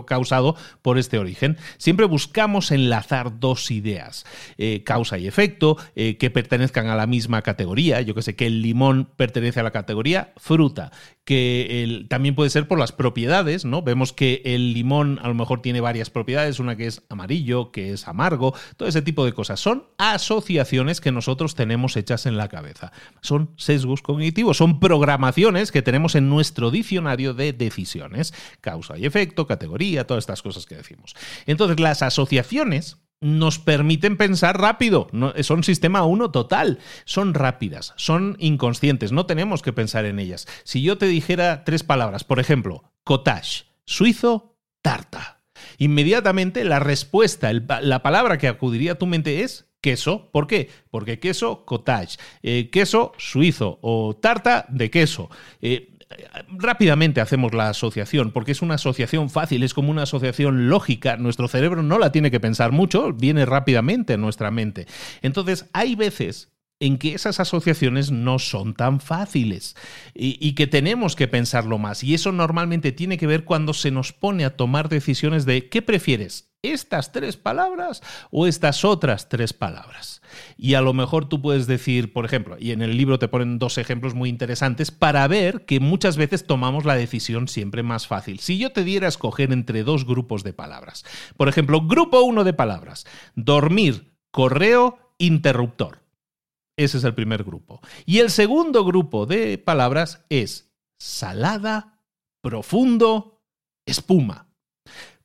causado por este origen. Siempre buscamos enlazar dos ideas, eh, causa y efecto, eh, que pertenezcan a la misma categoría. Yo que sé, que el limón pertenece a la categoría fruta, que también puede ser por las propiedades, ¿no? Vemos que el limón a lo mejor tiene varias propiedades, una que es amarillo, que es amargo, todo ese tipo de cosas. Son asociaciones que nosotros tenemos hechas en la cabeza. Son sesgos cognitivos, son programaciones que tenemos en nuestro diccionario de decisiones, causa y efecto, categoría, todas estas cosas que decimos. Entonces, las asociaciones nos permiten pensar rápido. son sistema 1 total. Son rápidas, son inconscientes, no tenemos que pensar en ellas. Si yo te dijera tres palabras, por ejemplo, cottage, suizo, tarta. Inmediatamente la respuesta, la palabra que acudiría a tu mente es queso. ¿Por qué? Porque queso, cottage, eh, queso suizo o tarta de queso. Eh, rápidamente hacemos la asociación, porque es una asociación fácil, es como una asociación lógica. Nuestro cerebro no la tiene que pensar mucho, viene rápidamente a nuestra mente. Entonces, hay veces en que esas asociaciones no son tan fáciles y, que tenemos que pensarlo más. Y eso normalmente tiene que ver cuando se nos pone a tomar decisiones de ¿qué prefieres? ¿Estas tres palabras o estas otras tres palabras? Y a lo mejor tú puedes decir, por ejemplo, y en el libro te ponen dos ejemplos muy interesantes para ver que muchas veces tomamos la decisión siempre más fácil. Si yo te diera a escoger entre dos grupos de palabras, por ejemplo, grupo uno de palabras, dormir, correo, interruptor. Ese es el primer grupo. Y el segundo grupo de palabras es salada, profundo, espuma.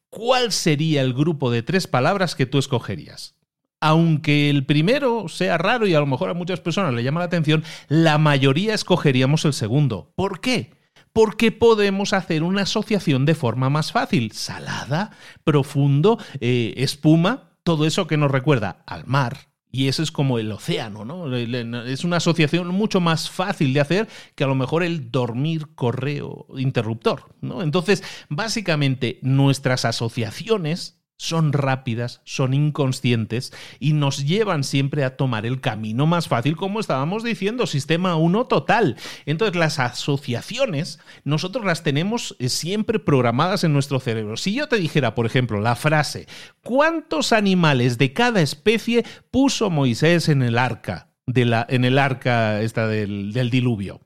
¿Cuál sería el grupo de tres palabras que tú escogerías? Aunque el primero sea raro y a lo mejor a muchas personas le llama la atención, la mayoría escogeríamos el segundo. ¿Por qué? Porque podemos hacer una asociación de forma más fácil. Salada, profundo, eh, espuma, todo eso que nos recuerda al mar, y eso es como el océano, ¿no? Es una asociación mucho más fácil de hacer que a lo mejor el dormir correo interruptor, ¿no? Entonces, básicamente, nuestras asociaciones son rápidas, son inconscientes y nos llevan siempre a tomar el camino más fácil, como estábamos diciendo, sistema 1 total. Entonces las asociaciones nosotros las tenemos eh, siempre programadas en nuestro cerebro. Si yo te dijera, por ejemplo, la frase, ¿cuántos animales de cada especie puso Moisés en el arca, de la, en el arca esta del, del diluvio?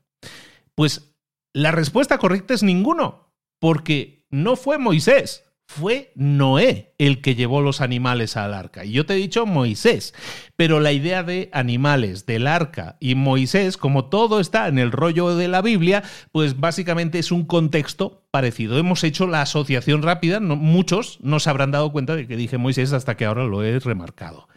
Pues la respuesta correcta es ninguno, porque no fue Moisés fue Noé el que llevó los animales al arca. Y yo te he dicho Moisés, pero la idea de animales, del arca y Moisés, como todo está en el rollo de la Biblia, pues básicamente es un contexto parecido. Hemos hecho la asociación rápida, muchos no se habrán dado cuenta de que dije Moisés hasta que ahora lo he remarcado.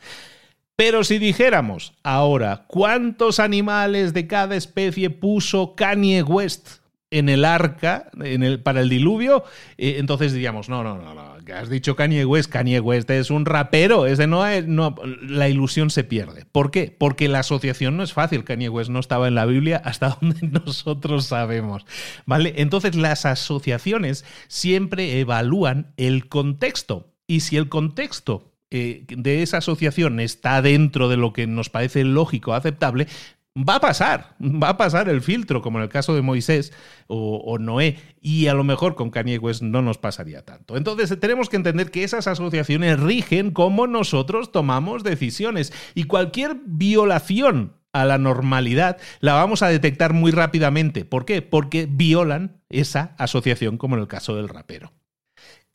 Pero si dijéramos ahora, ¿cuántos animales de cada especie puso Kanye West? En el arca en el, para el diluvio, eh, entonces diríamos, no, no, no, no, has dicho Kanye West, Kanye West es un rapero, ese no es, no, la ilusión se pierde. ¿Por qué? Porque la asociación no es fácil, Kanye West no estaba en la Biblia hasta donde nosotros sabemos, ¿vale? Entonces las asociaciones siempre evalúan el contexto y si el contexto eh, de esa asociación está dentro de lo que nos parece lógico, aceptable, va a pasar, va a pasar el filtro, como en el caso de Moisés o, Noé, y a lo mejor con Kanye West no nos pasaría tanto. Entonces tenemos que entender que esas asociaciones rigen cómo nosotros tomamos decisiones y cualquier violación a la normalidad la vamos a detectar muy rápidamente. ¿Por qué? Porque violan esa asociación, como en el caso del rapero.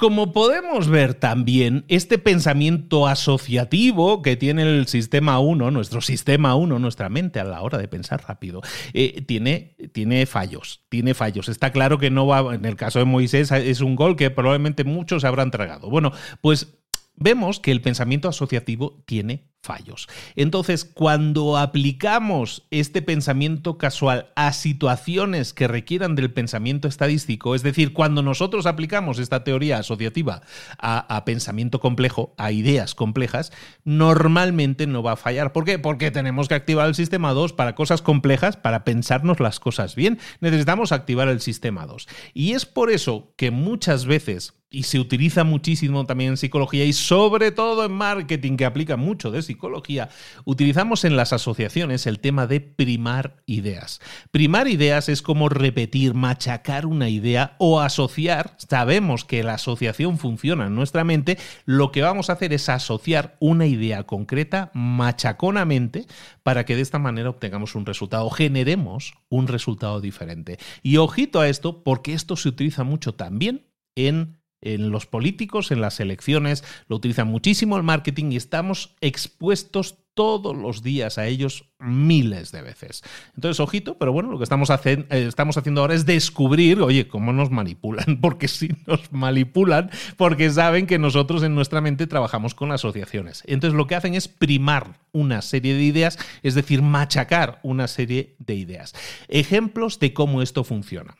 Como podemos ver también, este pensamiento asociativo que tiene el sistema 1, nuestro sistema 1, nuestra mente a la hora de pensar rápido, eh, tiene, tiene fallos, tiene fallos. Está claro que no va, en el caso de Moisés es un gol que probablemente muchos habrán tragado. Bueno, pues vemos que el pensamiento asociativo tiene fallos. Entonces, cuando aplicamos este pensamiento casual a situaciones que requieran del pensamiento estadístico, es decir, cuando nosotros aplicamos esta teoría asociativa a, pensamiento complejo, a ideas complejas, normalmente no va a fallar. ¿Por qué? Porque tenemos que activar el sistema 2 para cosas complejas, para pensarnos las cosas bien. Necesitamos activar el sistema 2. Y es por eso que muchas veces y se utiliza muchísimo también en psicología y sobre todo en marketing, que aplica mucho de psicología, utilizamos en las asociaciones el tema de primar ideas. Primar ideas es como repetir, machacar una idea o asociar. Sabemos que la asociación funciona en nuestra mente. Lo que vamos a hacer es asociar una idea concreta machaconamente para que de esta manera obtengamos un resultado, generemos un resultado diferente. Y ojito a esto, porque esto se utiliza mucho también en en los políticos, en las elecciones, lo utilizan muchísimo el marketing y estamos expuestos todos los días a ellos miles de veces. Entonces, ojito, pero bueno, lo que estamos, eh, estamos haciendo ahora es descubrir, oye, cómo nos manipulan, porque si nos manipulan, porque saben que nosotros en nuestra mente trabajamos con asociaciones. Entonces, lo que hacen es primar una serie de ideas, es decir, machacar una serie de ideas. Ejemplos de cómo esto funciona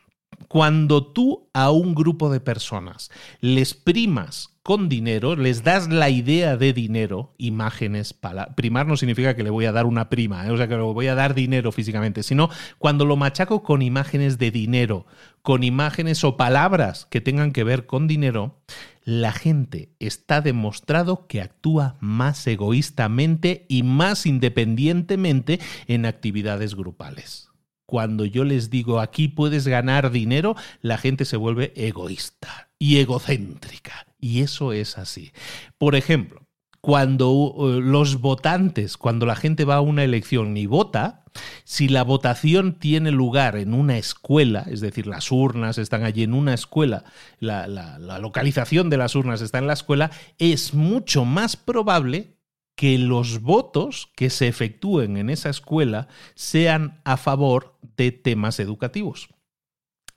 cuando tú a un grupo de personas les primas con dinero, les das la idea de dinero, imágenes, primar no significa que le voy a dar una prima, ¿eh? o sea que le voy a dar dinero físicamente, sino cuando lo machaco con imágenes de dinero, con imágenes o palabras que tengan que ver con dinero, la gente está demostrado que actúa más egoístamente y más independientemente en actividades grupales cuando yo les digo aquí puedes ganar dinero, la gente se vuelve egoísta y egocéntrica. Y eso es así. Por ejemplo, cuando uh, los votantes, cuando la gente va a una elección y vota, si la votación tiene lugar en una escuela, es decir, las urnas están allí en una escuela, la, la localización de las urnas está en la escuela, es mucho más probable que los votos que se efectúen en esa escuela sean a favor de temas educativos.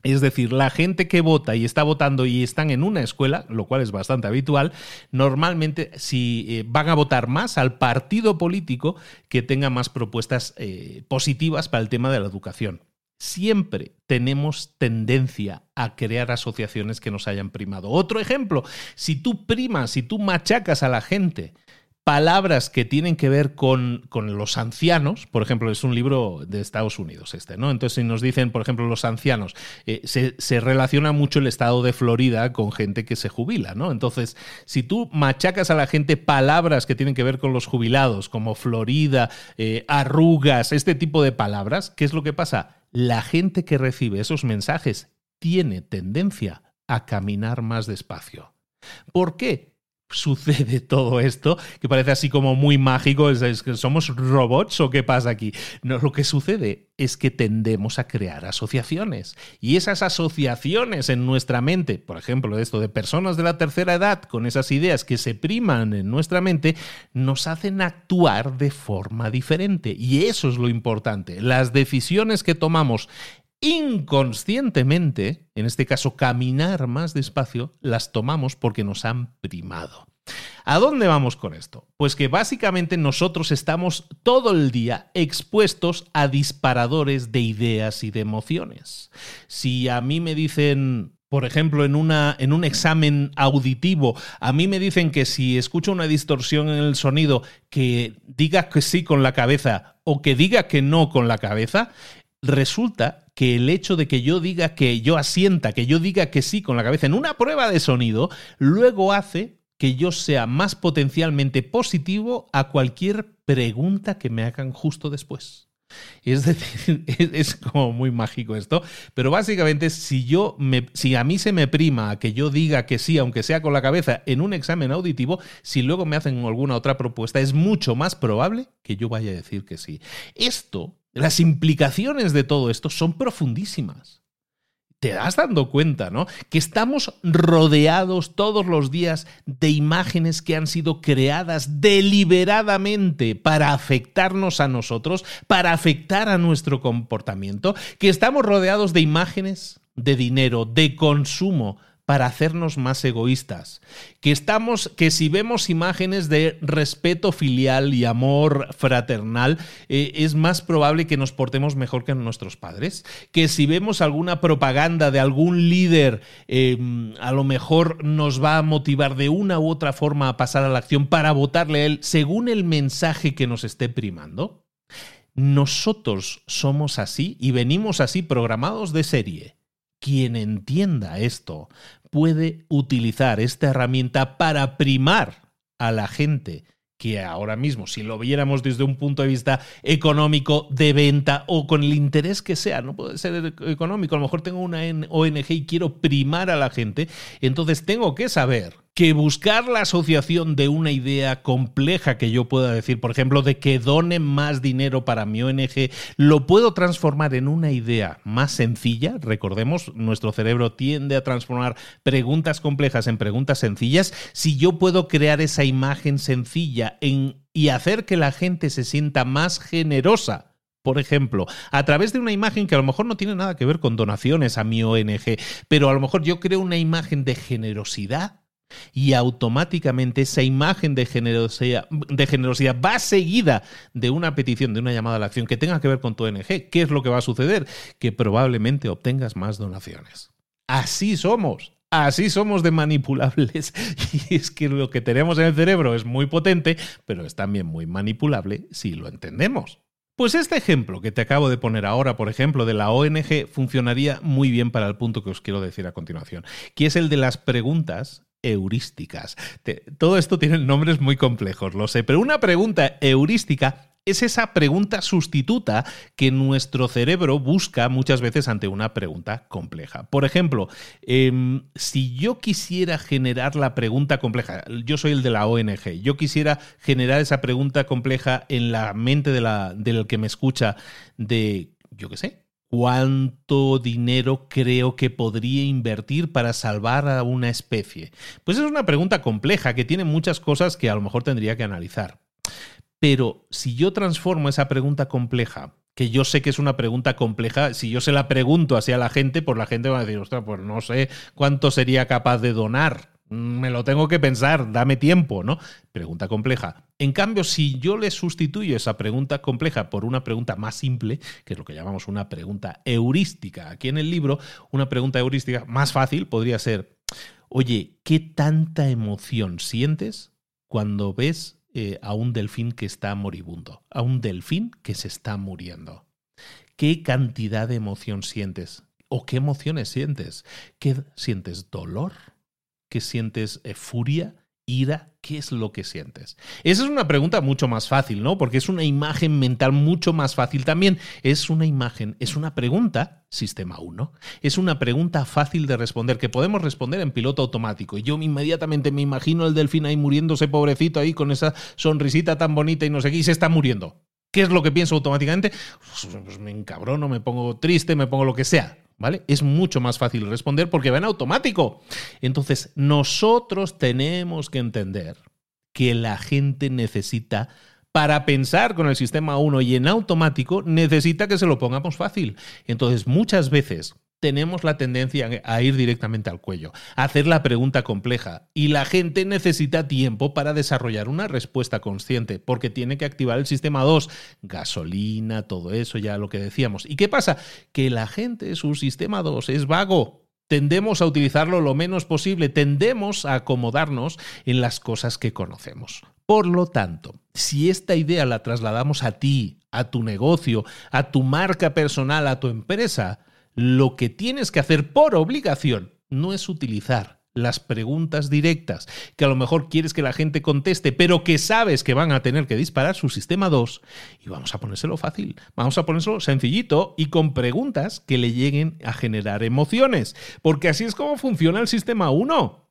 Es decir, la gente que vota y está votando y están en una escuela, lo cual es bastante habitual, normalmente si eh, van a votar más al partido político que tenga más propuestas eh, positivas para el tema de la educación. Siempre tenemos tendencia a crear asociaciones que nos hayan primado. Otro ejemplo, si tú primas, si tú machacas a la gente palabras que tienen que ver con, los ancianos, por ejemplo, es un libro de Estados Unidos este, ¿no? Entonces, si nos dicen, por ejemplo, los ancianos, eh, se, relaciona mucho el estado de Florida con gente que se jubila, ¿no? Entonces, si tú machacas a la gente palabras que tienen que ver con los jubilados, como Florida, eh, arrugas, este tipo de palabras, ¿qué es lo que pasa? La gente que recibe esos mensajes tiene tendencia a caminar más despacio. ¿Por qué? Sucede todo esto, que parece así como muy mágico, es, que somos robots o qué pasa aquí. No, lo que sucede es que tendemos a crear asociaciones y esas asociaciones en nuestra mente, por ejemplo, esto de personas de la tercera edad con esas ideas que se priman en nuestra mente, nos hacen actuar de forma diferente y eso es lo importante. Las decisiones que tomamos inconscientemente, en este caso caminar más despacio, las tomamos porque nos han primado. ¿A dónde vamos con esto? Pues que básicamente nosotros estamos todo el día expuestos a disparadores de ideas y de emociones. Si a mí me dicen, por ejemplo, en, una, en un examen auditivo, a mí me dicen que si escucho una distorsión en el sonido, que diga que sí con la cabeza o que diga que no con la cabeza, resulta que el hecho de que yo diga que yo asienta, que yo diga que sí con la cabeza en una prueba de sonido, luego hace que yo sea más potencialmente positivo a cualquier pregunta que me hagan justo después. Es decir, es, como muy mágico esto, pero básicamente si yo me, si a mí se me prima a que yo diga que sí, aunque sea con la cabeza en un examen auditivo, si luego me hacen alguna otra propuesta, es mucho más probable que yo vaya a decir que sí. Esto las implicaciones de todo esto son profundísimas. Te das dando cuenta, ¿no? Que estamos rodeados todos los días de imágenes que han sido creadas deliberadamente para afectarnos a nosotros, para afectar a nuestro comportamiento, que estamos rodeados de imágenes de dinero, de consumo, para hacernos más egoístas. Que estamos, que si vemos imágenes de respeto filial y amor fraternal, eh, es más probable que nos portemos mejor que nuestros padres. Que si vemos alguna propaganda de algún líder, em, a lo mejor nos va a motivar de una u otra forma a pasar a la acción para votarle a él según el mensaje que nos esté primando. Nosotros somos así y venimos así programados de serie. Quien entienda esto puede utilizar esta herramienta para primar a la gente que ahora mismo, si lo viéramos desde un punto de vista económico, de venta o con el interés que sea, no puede ser económico, a lo mejor tengo una ONG y quiero primar a la gente, entonces tengo que saber que buscar la asociación de una idea compleja que yo pueda decir, por ejemplo, de que done más dinero para mi ONG, lo puedo transformar en una idea más sencilla. Recordemos, nuestro cerebro tiende a transformar preguntas complejas en preguntas sencillas. Si yo puedo crear esa imagen sencilla en, y hacer que la gente se sienta más generosa, por ejemplo, a través de una imagen que a lo mejor no tiene nada que ver con donaciones a mi ONG, pero a lo mejor yo creo una imagen de generosidad y automáticamente esa imagen de generosidad, de generosidad va seguida de una petición, de una llamada a la acción que tenga que ver con tu ONG. ¿Qué es lo que va a suceder? Que probablemente obtengas más donaciones. Así somos. Así somos de manipulables. Y es que lo que tenemos en el cerebro es muy potente, pero es también muy manipulable si lo entendemos. Pues este ejemplo que te acabo de poner ahora, por ejemplo, de la ONG, funcionaría muy bien para el punto que os quiero decir a continuación, que es el de las preguntas heurísticas. todo esto tiene nombres muy complejos, lo sé, pero una pregunta heurística es esa pregunta sustituta que nuestro cerebro busca muchas veces ante una pregunta compleja. Por ejemplo, em, si yo quisiera generar la pregunta compleja, yo soy el de la ONG, yo quisiera generar esa pregunta compleja en la mente de la, del que me escucha de, yo qué sé, ¿Cuánto dinero creo que podría invertir para salvar a una especie? Pues es una pregunta compleja que tiene muchas cosas que a lo mejor tendría que analizar. Pero si yo transformo esa pregunta compleja, que yo sé que es una pregunta compleja, si yo se la pregunto hacia la gente, pues la gente va a decir, ostras, pues no sé cuánto sería capaz de donar me lo tengo que pensar, dame tiempo, ¿no? Pregunta compleja. En cambio, si yo le sustituyo esa pregunta compleja por una pregunta más simple, que es lo que llamamos una pregunta heurística, aquí en el libro, una pregunta heurística más fácil podría ser, oye, ¿qué tanta emoción sientes cuando ves eh, a un delfín que está moribundo, a un delfín que se está muriendo? ¿Qué cantidad de emoción sientes? ¿O qué emociones sientes? ¿Qué sientes? ¿Dolor? ¿Qué sientes eh, furia, ira, ¿qué es lo que sientes? Esa es una pregunta mucho más fácil, ¿no? Porque es una imagen mental mucho más fácil también. Es una imagen, es una pregunta, sistema 1, es una pregunta fácil de responder, que podemos responder en piloto automático. Y yo inmediatamente me imagino el delfín ahí muriéndose, pobrecito, ahí con esa sonrisita tan bonita y no sé qué, y se está muriendo. ¿Qué es lo que pienso automáticamente? Pues, pues me encabrono, me pongo triste, me pongo lo que sea. ¿Vale? Es mucho más fácil responder porque va en automático. Entonces, nosotros tenemos que entender que la gente necesita para pensar con el sistema 1 y en automático, necesita que se lo pongamos fácil. Entonces, muchas veces tenemos la tendencia a ir directamente al cuello, a hacer la pregunta compleja y la gente necesita tiempo para desarrollar una respuesta consciente porque tiene que activar el sistema 2, gasolina, todo eso, ya lo que decíamos. ¿Y qué pasa? Que la gente, su sistema 2 es vago, tendemos a utilizarlo lo menos posible, tendemos a acomodarnos en las cosas que conocemos. Por lo tanto, si esta idea la trasladamos a ti, a tu negocio, a tu marca personal, a tu empresa, lo que tienes que hacer por obligación no es utilizar las preguntas directas que a lo mejor quieres que la gente conteste, pero que sabes que van a tener que disparar su sistema 2 y vamos a ponérselo fácil, vamos a ponérselo sencillito y con preguntas que le lleguen a generar emociones, porque así es como funciona el sistema 1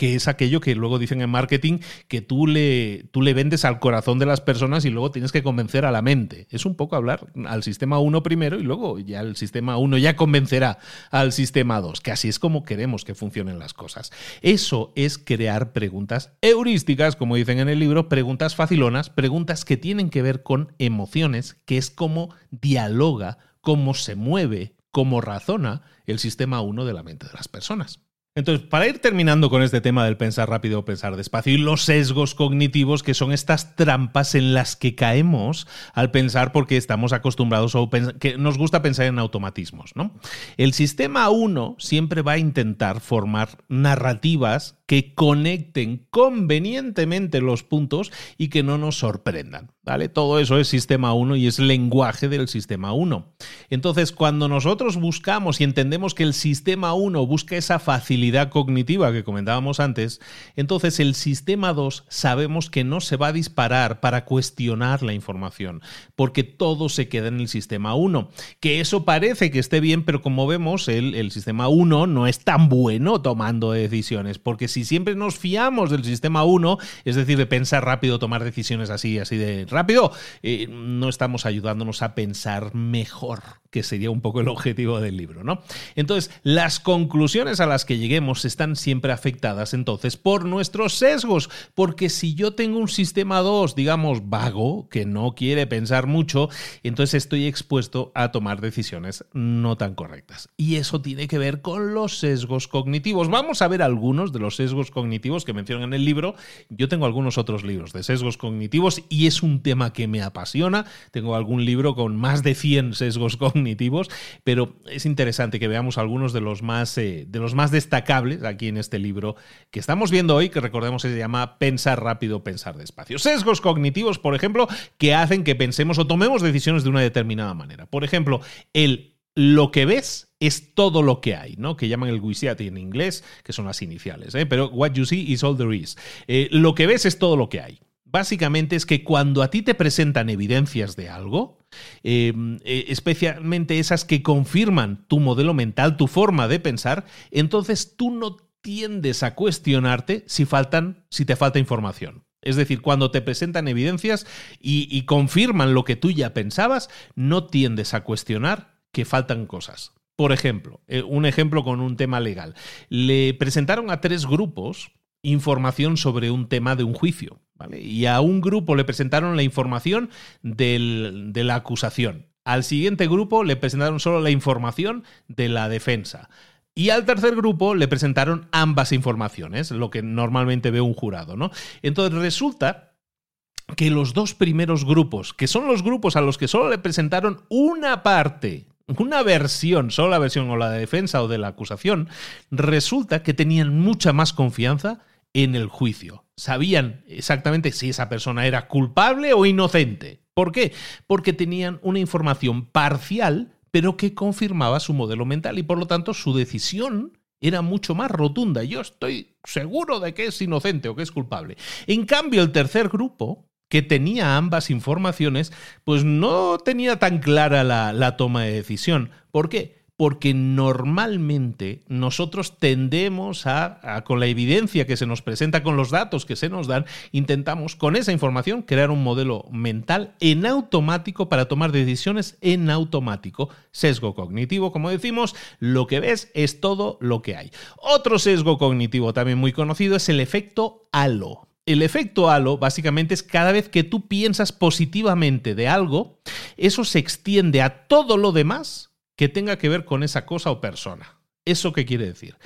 que es aquello que luego dicen en marketing que tú le, tú le vendes al corazón de las personas y luego tienes que convencer a la mente. Es un poco hablar al sistema 1 primero y luego ya el sistema 1 ya convencerá al sistema 2, que así es como queremos que funcionen las cosas. Eso es crear preguntas heurísticas, como dicen en el libro, preguntas facilonas, preguntas que tienen que ver con emociones, que es como dialoga, cómo se mueve, cómo razona el sistema 1 de la mente de las personas. Entonces, para ir terminando con este tema del pensar rápido o pensar despacio y los sesgos cognitivos, que son estas trampas en las que caemos al pensar porque estamos acostumbrados o que nos gusta pensar en automatismos, ¿no? El sistema 1 siempre va a intentar formar narrativas que conecten convenientemente los puntos y que no nos sorprendan. ¿Vale? Todo eso es sistema 1 y es lenguaje del sistema 1. Entonces, cuando nosotros buscamos y entendemos que el sistema 1 busca esa facilidad cognitiva que comentábamos antes, entonces el sistema 2 sabemos que no se va a disparar para cuestionar la información, porque todo se queda en el sistema 1. Que eso parece que esté bien, pero como vemos, el, el sistema 1 no es tan bueno tomando decisiones, porque si siempre nos fiamos del sistema 1, es decir, de pensar rápido, tomar decisiones así, así de rápido, eh, no estamos ayudándonos a pensar mejor, que sería un poco el objetivo del libro, ¿no? Entonces, las conclusiones a las que lleguemos están siempre afectadas entonces por nuestros sesgos, porque si yo tengo un sistema 2, digamos, vago, que no quiere pensar mucho, entonces estoy expuesto a tomar decisiones no tan correctas. Y eso tiene que ver con los sesgos cognitivos. Vamos a ver algunos de los sesgos cognitivos que mencionan en el libro. Yo tengo algunos otros libros de sesgos cognitivos y es un tema que me apasiona. Tengo algún libro con más de 100 sesgos cognitivos, pero es interesante que veamos algunos de los más, eh, de los más destacables aquí en este libro que estamos viendo hoy, que recordemos se llama Pensar rápido, pensar despacio. Sesgos cognitivos, por ejemplo, que hacen que pensemos o tomemos decisiones de una determinada manera. Por ejemplo, el lo que ves es todo lo que hay, ¿no? Que llaman el WYSIAT en inglés, que son las iniciales, ¿eh? pero what you see is all there is. Eh, lo que ves es todo lo que hay básicamente es que cuando a ti te presentan evidencias de algo, em, eh, especialmente esas que confirman tu modelo mental, tu forma de pensar, entonces tú no tiendes a cuestionarte si, faltan, si te falta información. Es decir, cuando te presentan evidencias y, y confirman lo que tú ya pensabas, no tiendes a cuestionar que faltan cosas. Por ejemplo, eh, un ejemplo con un tema legal. Le presentaron a tres grupos información sobre un tema de un juicio. Y a un grupo le presentaron la información de la acusación. Al siguiente grupo le presentaron solo la información de la defensa. Y al tercer grupo le presentaron ambas informaciones, lo que normalmente ve un jurado, ¿no? Entonces resulta que los dos primeros grupos, que son los grupos a los que solo le presentaron una parte, una versión, solo la versión o la de defensa o de la acusación, resulta que tenían mucha más confianza en el juicio. Sabían exactamente si esa persona era culpable o inocente. ¿Por qué? Porque tenían una información parcial, pero que confirmaba su modelo mental y por lo tanto su decisión era mucho más rotunda. Yo estoy seguro de que es inocente o que es culpable. En cambio, el tercer grupo, que tenía ambas informaciones, pues no tenía tan clara la, toma de decisión. ¿Por qué? Porque normalmente nosotros tendemos a, con la evidencia que se nos presenta, con los datos que se nos dan, intentamos con esa información crear un modelo mental en automático para tomar decisiones en automático. Sesgo cognitivo, como decimos, lo que ves es todo lo que hay. Otro sesgo cognitivo también muy conocido es el efecto halo. El efecto halo básicamente es cada vez que tú piensas positivamente de algo, eso se extiende a todo lo demás que tenga que ver con esa cosa o persona. ¿Eso qué quiere decir?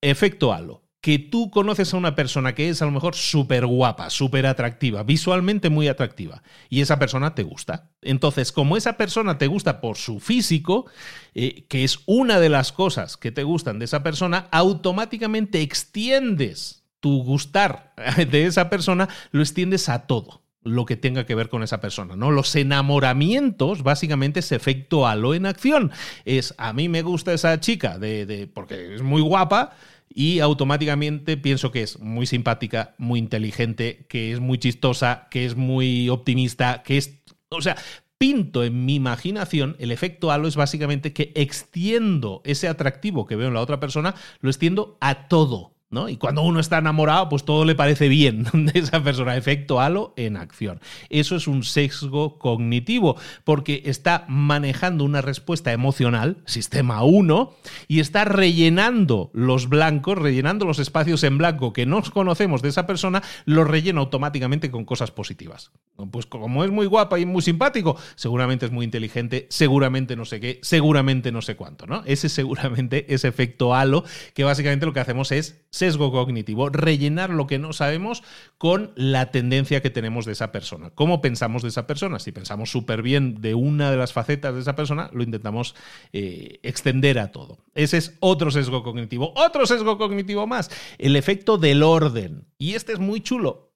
Efecto halo. Que tú conoces a una persona que es a lo mejor súper guapa, súper atractiva, visualmente muy atractiva, y esa persona te gusta. Entonces, como esa persona te gusta por su físico, eh, que es una de las cosas que te gustan de esa persona, automáticamente extiendes tu gustar de esa persona, lo extiendes a todo lo que tenga que ver con esa persona, ¿no? Los enamoramientos, básicamente, es efecto halo en acción. Es, a mí me gusta esa chica de, porque es muy guapa y automáticamente pienso que es muy simpática, muy inteligente, que es muy chistosa, que es muy optimista, que es... O sea, pinto en mi imaginación, el efecto halo es básicamente que extiendo ese atractivo que veo en la otra persona, lo extiendo a todo Y cuando uno está enamorado, pues todo le parece bien de esa persona. Efecto halo en acción. Eso es un sesgo cognitivo, porque está manejando una respuesta emocional, sistema 1, y está rellenando los blancos, rellenando los espacios en blanco que no conocemos de esa persona, los rellena automáticamente con cosas positivas. Pues como es muy guapa y muy simpático, seguramente es muy inteligente, seguramente no sé qué, seguramente no sé cuánto, ¿no? Ese seguramente es efecto halo, que básicamente lo que hacemos es sesgo cognitivo, rellenar lo que no sabemos con la tendencia que tenemos de esa persona. ¿Cómo pensamos de esa persona? Si pensamos súper bien de una de las facetas de esa persona, lo intentamos eh, extender a todo. Ese es otro sesgo cognitivo. Otro sesgo cognitivo más, el efecto del orden. Y este es muy chulo,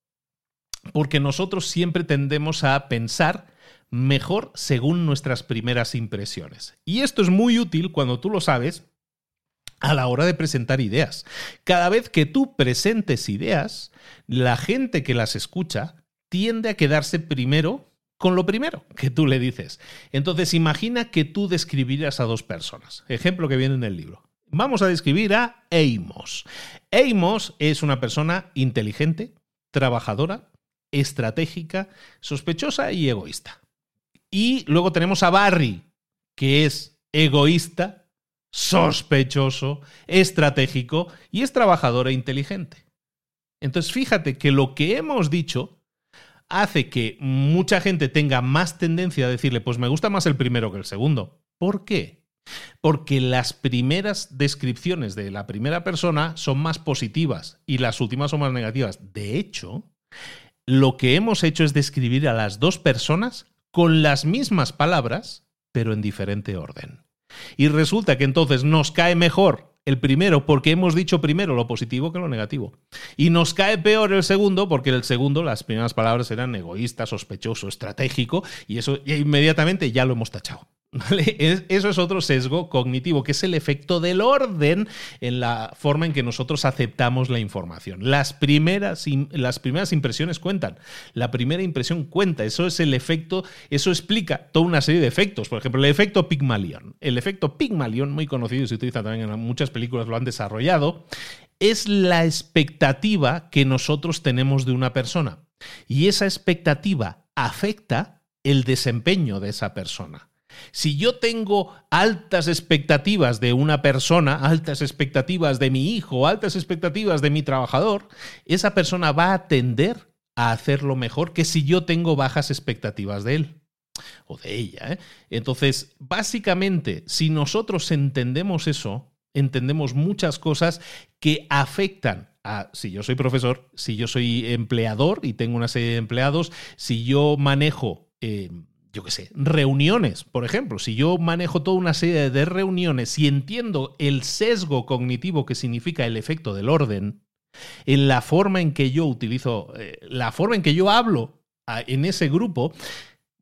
porque nosotros siempre tendemos a pensar mejor según nuestras primeras impresiones. Y esto es muy útil cuando tú lo sabes a la hora de presentar ideas. Cada vez que tú presentes ideas, la gente que las escucha tiende a quedarse primero con lo primero que tú le dices. Entonces imagina que tú describirás a dos personas. Ejemplo que viene en el libro. Vamos a describir a Amos. Amos es una persona inteligente, trabajadora, estratégica, sospechosa y egoísta. Y luego tenemos a Barry, que es egoísta, sospechoso, estratégico y es trabajador e inteligente. Entonces fíjate que lo que hemos dicho hace que mucha gente tenga más tendencia a decirle, pues me gusta más el primero que el segundo. ¿Por qué? Porque las primeras descripciones de la primera persona son más positivas y las últimas son más negativas. De hecho, lo que hemos hecho es describir a las dos personas con las mismas palabras, pero en diferente orden. Y resulta que entonces nos cae mejor el primero porque hemos dicho primero lo positivo que lo negativo. Y nos cae peor el segundo porque el segundo, las primeras palabras eran egoísta, sospechoso, estratégico, y eso inmediatamente ya lo hemos tachado. Eso es otro sesgo cognitivo, que es el efecto del orden en la forma en que nosotros aceptamos la información. Las primeras, las primeras impresiones cuentan. La primera impresión cuenta. Eso es el efecto, eso explica toda una serie de efectos. Por ejemplo, el efecto Pygmalion. El efecto Pygmalion, muy conocido y se utiliza también en muchas películas, lo han desarrollado, es la expectativa que nosotros tenemos de una persona. Y esa expectativa afecta el desempeño de esa persona. Si yo tengo altas expectativas de una persona, altas expectativas de mi hijo, altas expectativas de mi trabajador, esa persona va a tender a hacerlo mejor que si yo tengo bajas expectativas de él o de ella. ¿eh? Entonces, básicamente, si nosotros entendemos eso, entendemos muchas cosas que afectan a si yo soy profesor, si yo soy empleador y tengo una serie de empleados, si yo manejo eh, yo qué sé, reuniones, por ejemplo. Si yo manejo toda una serie de reuniones y entiendo el sesgo cognitivo que significa el efecto del orden, en la forma en que yo utilizo, eh, la forma en que yo hablo en ese grupo,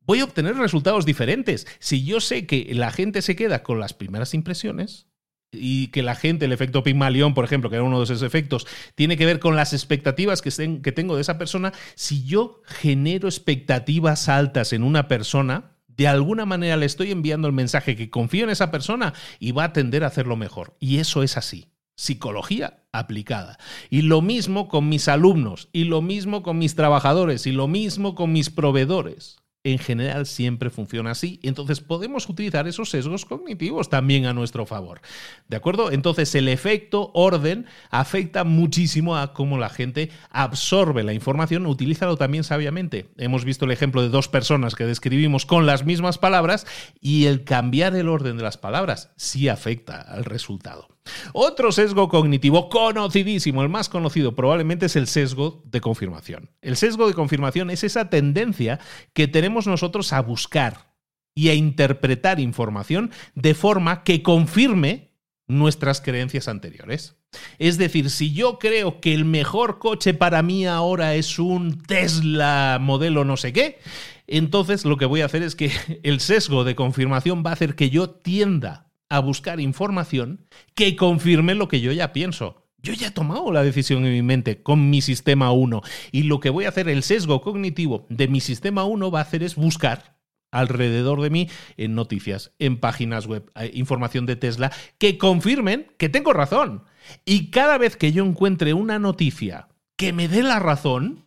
voy a obtener resultados diferentes. Si yo sé que la gente se queda con las primeras impresiones, y que la gente, el efecto Pygmalion, por ejemplo, que era uno de esos efectos, tiene que ver con las expectativas que, que tengo de esa persona, si yo genero expectativas altas en una persona, de alguna manera le estoy enviando el mensaje que confío en esa persona y va a tender a hacerlo mejor. Y eso es así. Psicología aplicada. Y lo mismo con mis alumnos, y lo mismo con mis trabajadores, y lo mismo con mis proveedores en general siempre funciona así. Entonces podemos utilizar esos sesgos cognitivos también a nuestro favor. ¿De acuerdo? Entonces el efecto orden afecta muchísimo a cómo la gente absorbe la información. Utilízalo también sabiamente. Hemos visto el ejemplo de dos personas que describimos con las mismas palabras y el cambiar el orden de las palabras sí afecta al resultado. Otro sesgo cognitivo conocidísimo, el más conocido probablemente es el sesgo de confirmación. El sesgo de confirmación es esa tendencia que tenemos nosotros a buscar y a interpretar información de forma que confirme nuestras creencias anteriores. Es decir, si yo creo que el mejor coche para mí ahora es un Tesla modelo no sé qué, entonces lo que voy a hacer es que el sesgo de confirmación va a hacer que yo tienda a buscar información que confirme lo que yo ya pienso. Yo ya he tomado la decisión en mi mente con mi sistema 1 y lo que voy a hacer, el sesgo cognitivo de mi sistema 1 va a hacer es buscar alrededor de mí en noticias, en páginas web, eh, información de Tesla, que confirmen que tengo razón. Y cada vez que yo encuentre una noticia que me dé la razón,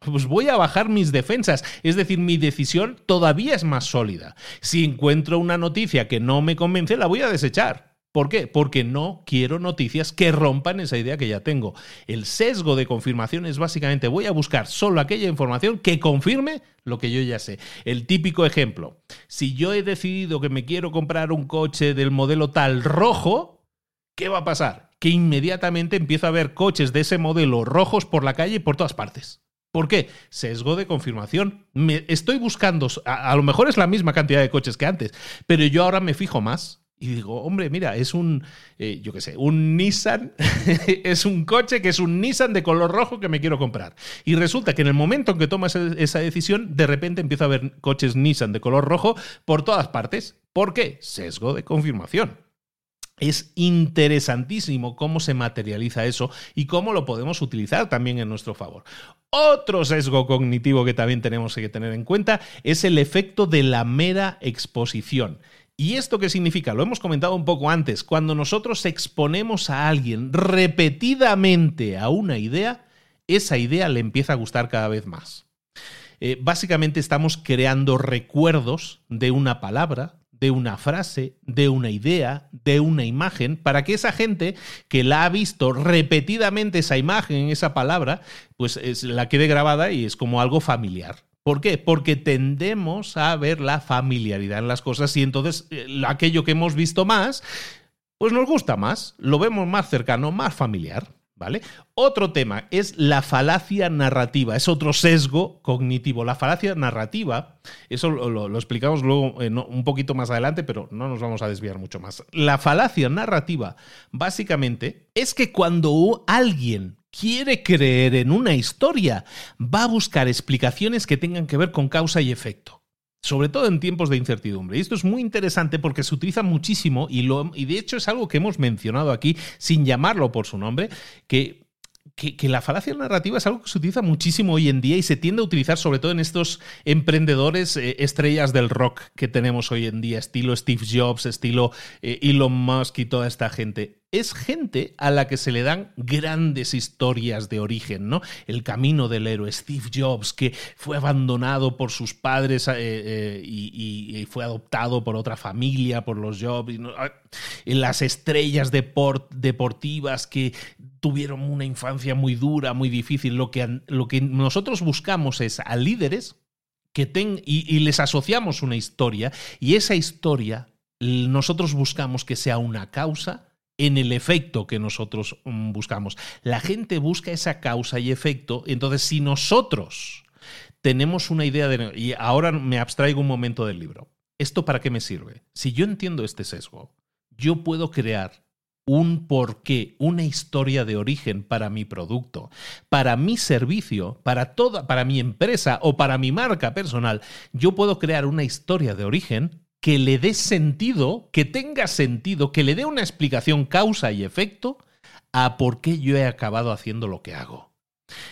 pues voy a bajar mis defensas. Es decir, mi decisión todavía es más sólida. Si encuentro una noticia que no me convence, la voy a desechar. ¿Por qué? Porque no quiero noticias que rompan esa idea que ya tengo. El sesgo de confirmación es básicamente voy a buscar solo aquella información que confirme lo que yo ya sé. El típico ejemplo, si yo he decidido que me quiero comprar un coche del modelo tal rojo, ¿qué va a pasar? Que inmediatamente empiezo a ver coches de ese modelo rojos por la calle y por todas partes. ¿Por qué? Sesgo de confirmación. Me estoy buscando, a, lo mejor es la misma cantidad de coches que antes, pero yo ahora me fijo más. Y digo, hombre, mira, es un, eh, yo qué sé, un Nissan, es un coche que es un Nissan de color rojo que me quiero comprar. Y resulta que en el momento en que tomas esa decisión, de repente empiezo a ver coches Nissan de color rojo por todas partes. ¿Por qué? Sesgo de confirmación. Es interesantísimo cómo se materializa eso y cómo lo podemos utilizar también en nuestro favor. Otro sesgo cognitivo que también tenemos que tener en cuenta es el efecto de la mera exposición. ¿Y esto qué significa? Lo hemos comentado un poco antes. Cuando nosotros exponemos a alguien repetidamente a una idea, esa idea le empieza a gustar cada vez más. Eh, básicamente estamos creando recuerdos de una palabra, de una frase, de una idea, de una imagen, para que esa gente que la ha visto repetidamente esa imagen, esa palabra, pues la quede grabada y es como algo familiar. ¿Por qué? Porque tendemos a ver la familiaridad en las cosas y entonces eh, aquello que hemos visto más, pues nos gusta más, lo vemos más cercano, más familiar. ¿Vale? Otro tema es la falacia narrativa, es otro sesgo cognitivo. La falacia narrativa, eso lo, explicamos luego eh, un poquito más adelante, pero no nos vamos a desviar mucho más. La falacia narrativa, básicamente, es que cuando alguien quiere creer en una historia, va a buscar explicaciones que tengan que ver con causa y efecto sobre todo en tiempos de incertidumbre. Y esto es muy interesante porque se utiliza muchísimo y, lo, y de hecho es algo que hemos mencionado aquí sin llamarlo por su nombre, que que, la falacia narrativa es algo que se utiliza muchísimo hoy en día y se tiende a utilizar sobre todo en estos emprendedores eh, estrellas del rock que tenemos hoy en día, estilo Steve Jobs, estilo eh, Elon Musk y toda esta gente es gente a la que se le dan grandes historias de origen, ¿no? El camino del héroe, Steve Jobs, que fue abandonado por sus padres eh, eh, y, fue adoptado por otra familia, por los Jobs, ah, las estrellas deportivas que tuvieron una infancia muy dura, muy difícil. Lo que, lo que nosotros buscamos es a líderes que ten, y les asociamos una historia, y esa historia nosotros buscamos que sea una causa en el efecto que nosotros mm, buscamos. La gente busca esa causa y efecto, entonces si nosotros tenemos una idea de... Y ahora me abstraigo un momento del libro. ¿Esto para qué me sirve? Si yo entiendo este sesgo, yo puedo crear un porqué, una historia de origen para mi producto, para mi servicio, para toda, para mi empresa o para mi marca personal. Yo puedo crear una historia de origen que le dé sentido, que tenga sentido, que le dé una explicación causa y efecto a por qué yo he acabado haciendo lo que hago.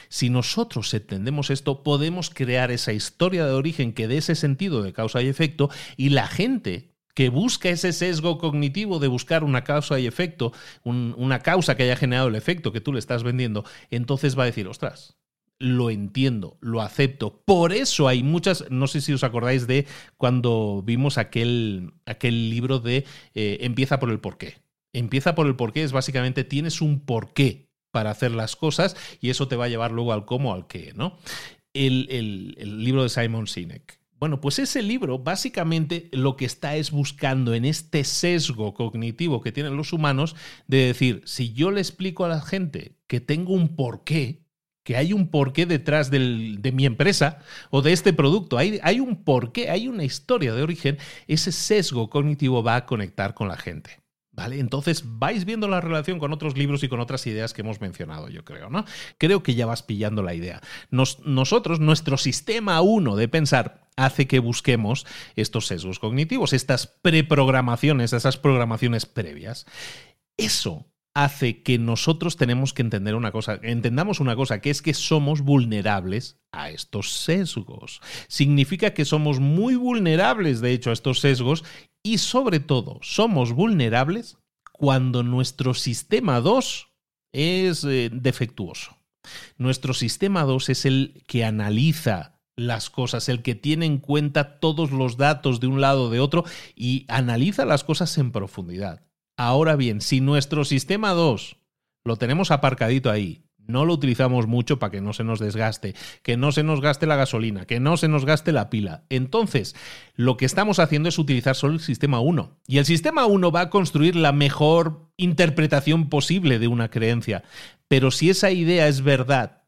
Si nosotros entendemos esto, podemos crear esa historia de origen que dé ese sentido de causa y efecto y la gente que busca ese sesgo cognitivo de buscar una causa y efecto, una causa que haya generado el efecto que tú le estás vendiendo, entonces va a decir, ostras, lo entiendo, lo acepto. Por eso hay muchas, no sé si os acordáis de cuando vimos aquel, aquel libro de eh, Empieza por el porqué. Empieza por el porqué es básicamente tienes un porqué para hacer las cosas y eso te va a llevar luego al cómo, al qué, ¿no? El, el libro de Simon Sinek. Bueno, pues ese libro básicamente lo que está es buscando en este sesgo cognitivo que tienen los humanos de decir, si yo le explico a la gente que tengo un porqué, que hay un porqué detrás de mi empresa o de este producto. Hay, hay un porqué, hay una historia de origen. Ese sesgo cognitivo va a conectar con la gente. ¿Vale? Entonces vais viendo la relación con otros libros y con otras ideas que hemos mencionado, yo creo, ¿no? Creo que ya vas pillando la idea. nosotros, nuestro sistema uno de pensar hace que busquemos estos sesgos cognitivos, estas preprogramaciones, esas programaciones previas. Eso hace que nosotros tenemos que entender una cosa, entendamos una cosa, que es que somos vulnerables a estos sesgos. Significa que somos muy vulnerables, de hecho, a estos sesgos y sobre todo somos vulnerables cuando nuestro sistema 2 es eh, defectuoso. Nuestro sistema 2 es el que analiza las cosas, el que tiene en cuenta todos los datos de un lado o de otro y analiza las cosas en profundidad. Ahora bien, si nuestro sistema 2 lo tenemos aparcadito ahí, no lo utilizamos mucho para que no se nos desgaste, que no se nos gaste la gasolina, que no se nos gaste la pila. Entonces, lo que estamos haciendo es utilizar solo el sistema 1. Y el sistema 1 va a construir la mejor interpretación posible de una creencia. Pero si esa idea es verdad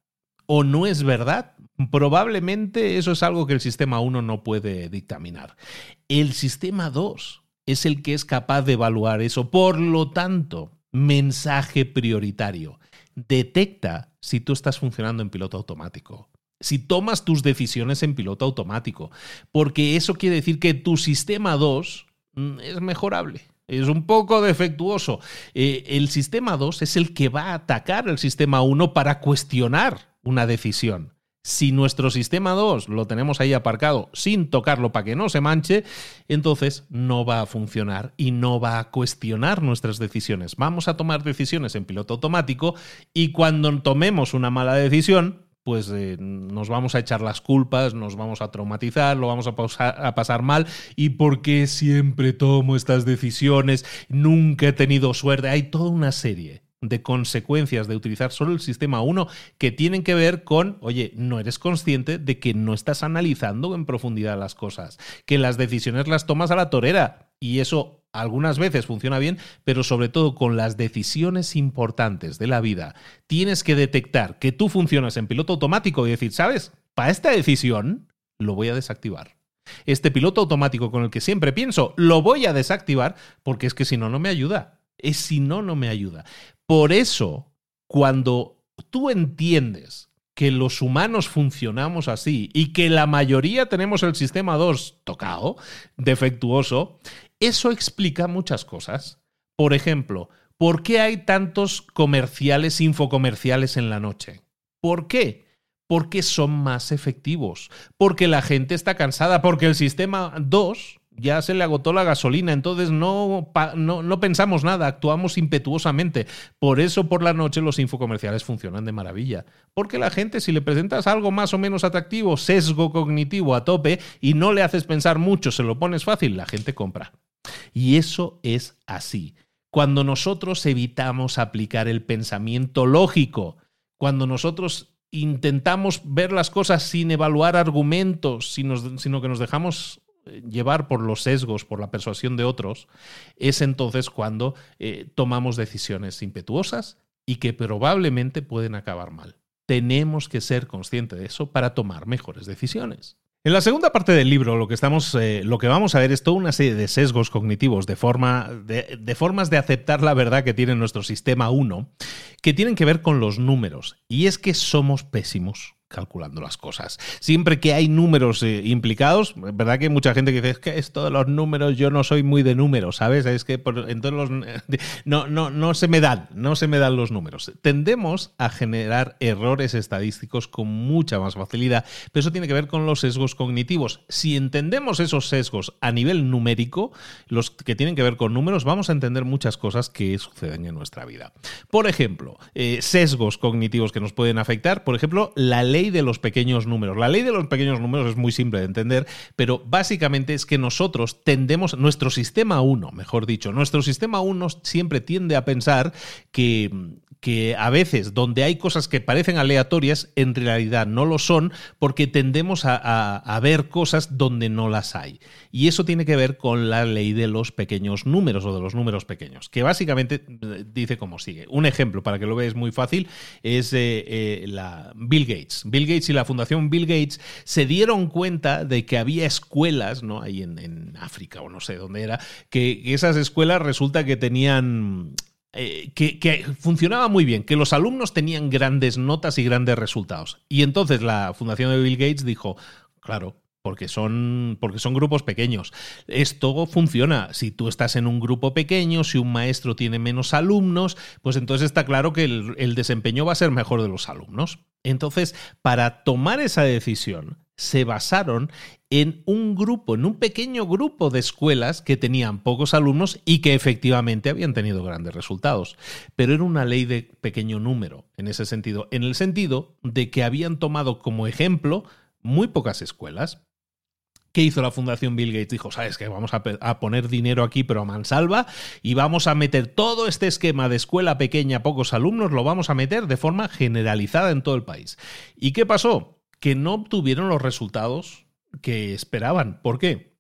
o no es verdad, probablemente eso es algo que el sistema 1 no puede dictaminar. El sistema 2 es el que es capaz de evaluar eso. Por lo tanto, mensaje prioritario. Detecta si tú estás funcionando en piloto automático. Si tomas tus decisiones en piloto automático. Porque eso quiere decir que tu sistema 2 mm, es mejorable. Es un poco defectuoso. Eh, el sistema 2 es el que va a atacar al sistema 1 para cuestionar una decisión. Si nuestro sistema 2 lo tenemos ahí aparcado sin tocarlo para que no se manche, entonces no va a funcionar y no va a cuestionar nuestras decisiones. Vamos a tomar decisiones en piloto automático y cuando tomemos una mala decisión, pues eh, nos vamos a echar las culpas, nos vamos a traumatizar, lo vamos a, a pasar mal. ¿Y por qué siempre tomo estas decisiones? Nunca he tenido suerte. Hay toda una serie de consecuencias de utilizar solo el sistema 1 que tienen que ver con, oye, no eres consciente de que no estás analizando en profundidad las cosas, que las decisiones las tomas a la torera y eso algunas veces funciona bien, pero sobre todo con las decisiones importantes de la vida, tienes que detectar que tú funcionas en piloto automático y decir, ¿sabes? Para esta decisión lo voy a desactivar. Este piloto automático con el que siempre pienso, lo voy a desactivar porque es que si no, no me ayuda. Es si no, no me ayuda. Por eso, cuando tú entiendes que los humanos funcionamos así y que la mayoría tenemos el sistema 2 tocado, defectuoso, eso explica muchas cosas. Por ejemplo, ¿por qué hay tantos comerciales infocomerciales en la noche? ¿Por qué? Porque son más efectivos, porque la gente está cansada, porque el sistema 2 ya se le agotó la gasolina, entonces no, no, pensamos nada, actuamos impetuosamente. Por eso por la noche los infocomerciales funcionan de maravilla. Porque la gente, si le presentas algo más o menos atractivo, sesgo cognitivo a tope, y no le haces pensar mucho, se lo pones fácil, la gente compra. Y eso es así. Cuando nosotros evitamos aplicar el pensamiento lógico, cuando nosotros intentamos ver las cosas sin evaluar argumentos, sino que nos dejamos llevar por los sesgos, por la persuasión de otros, es entonces cuando eh, tomamos decisiones impetuosas y que probablemente pueden acabar mal. Tenemos que ser conscientes de eso para tomar mejores decisiones. En la segunda parte del libro lo que, estamos, eh, lo que vamos a ver es toda una serie de sesgos cognitivos, de, forma, de, de formas de aceptar la verdad que tiene nuestro sistema 1, que tienen que ver con los números. Y es que somos pésimos calculando las cosas. Siempre que hay números eh, implicados, verdad que hay mucha gente que dice, que esto de los números, yo no soy muy de números, ¿sabes? Es que entonces los, no, no, no se me dan, no se me dan los números. Tendemos a generar errores estadísticos con mucha más facilidad, pero eso tiene que ver con los sesgos cognitivos. Si entendemos esos sesgos a nivel numérico, los que tienen que ver con números, vamos a entender muchas cosas que suceden en nuestra vida. Por ejemplo, eh, sesgos cognitivos que nos pueden afectar, por ejemplo, la ley ley de los pequeños números. La ley de los pequeños números es muy simple de entender, pero básicamente es que nosotros tendemos, nuestro sistema 1, mejor dicho, nuestro sistema 1 siempre tiende a pensar que que a veces donde hay cosas que parecen aleatorias, en realidad no lo son porque tendemos a, ver cosas donde no las hay. Y eso tiene que ver con la ley de los pequeños números o de los números pequeños, que básicamente eh, dice como sigue. Un ejemplo, para que lo veas muy fácil, es eh, eh, la Bill Gates. Bill Gates y la Fundación Bill Gates se dieron cuenta de que había escuelas, ¿no? Ahí en, en África o no sé dónde era, que esas escuelas resulta que tenían eh, que, funcionaba muy bien, que los alumnos tenían grandes notas y grandes resultados. Y entonces la fundación de Bill Gates dijo, claro, porque son, porque son grupos pequeños. Esto funciona. Si tú estás en un grupo pequeño, si un maestro tiene menos alumnos, pues entonces está claro que el, el desempeño va a ser mejor de los alumnos. Entonces, para tomar esa decisión, se basaron en un grupo, en un pequeño grupo de escuelas que tenían pocos alumnos y que efectivamente habían tenido grandes resultados. Pero era una ley de pequeño número en ese sentido, en el sentido de que habían tomado como ejemplo muy pocas escuelas. ¿Qué hizo la Fundación Bill Gates? Dijo, sabes que vamos a, poner dinero aquí, pero a mansalva, y vamos a meter todo este esquema de escuela pequeña, pocos alumnos, lo vamos a meter de forma generalizada en todo el país. ¿Y qué pasó? Que no obtuvieron los resultados que esperaban. ¿Por qué?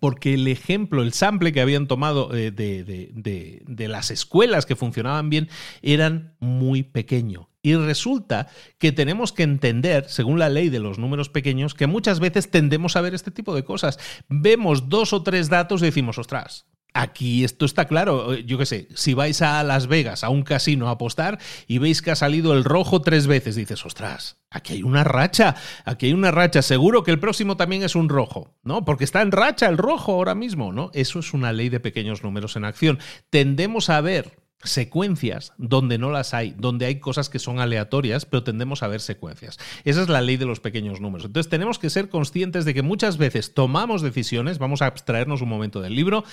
Porque el ejemplo, el sample que habían tomado eh, de, de, de, las escuelas que funcionaban bien eran muy pequeño. Y resulta que tenemos que entender, según la ley de los números pequeños, que muchas veces tendemos a ver este tipo de cosas. Vemos dos o tres datos y decimos, ostras, Aquí esto está claro. Yo qué sé, si vais a Las Vegas, a un casino a apostar y veis que ha salido el rojo tres veces, dices, ostras, aquí hay una racha, aquí hay una racha. Seguro que el próximo también es un rojo, ¿no? Porque está en racha el rojo ahora mismo, ¿no? Eso es una ley de pequeños números en acción. Tendemos a ver secuencias donde no las hay, donde hay cosas que son aleatorias, pero tendemos a ver secuencias. Esa es la ley de los pequeños números. Entonces tenemos que ser conscientes de que muchas veces tomamos decisiones, vamos a abstraernos un momento del libro,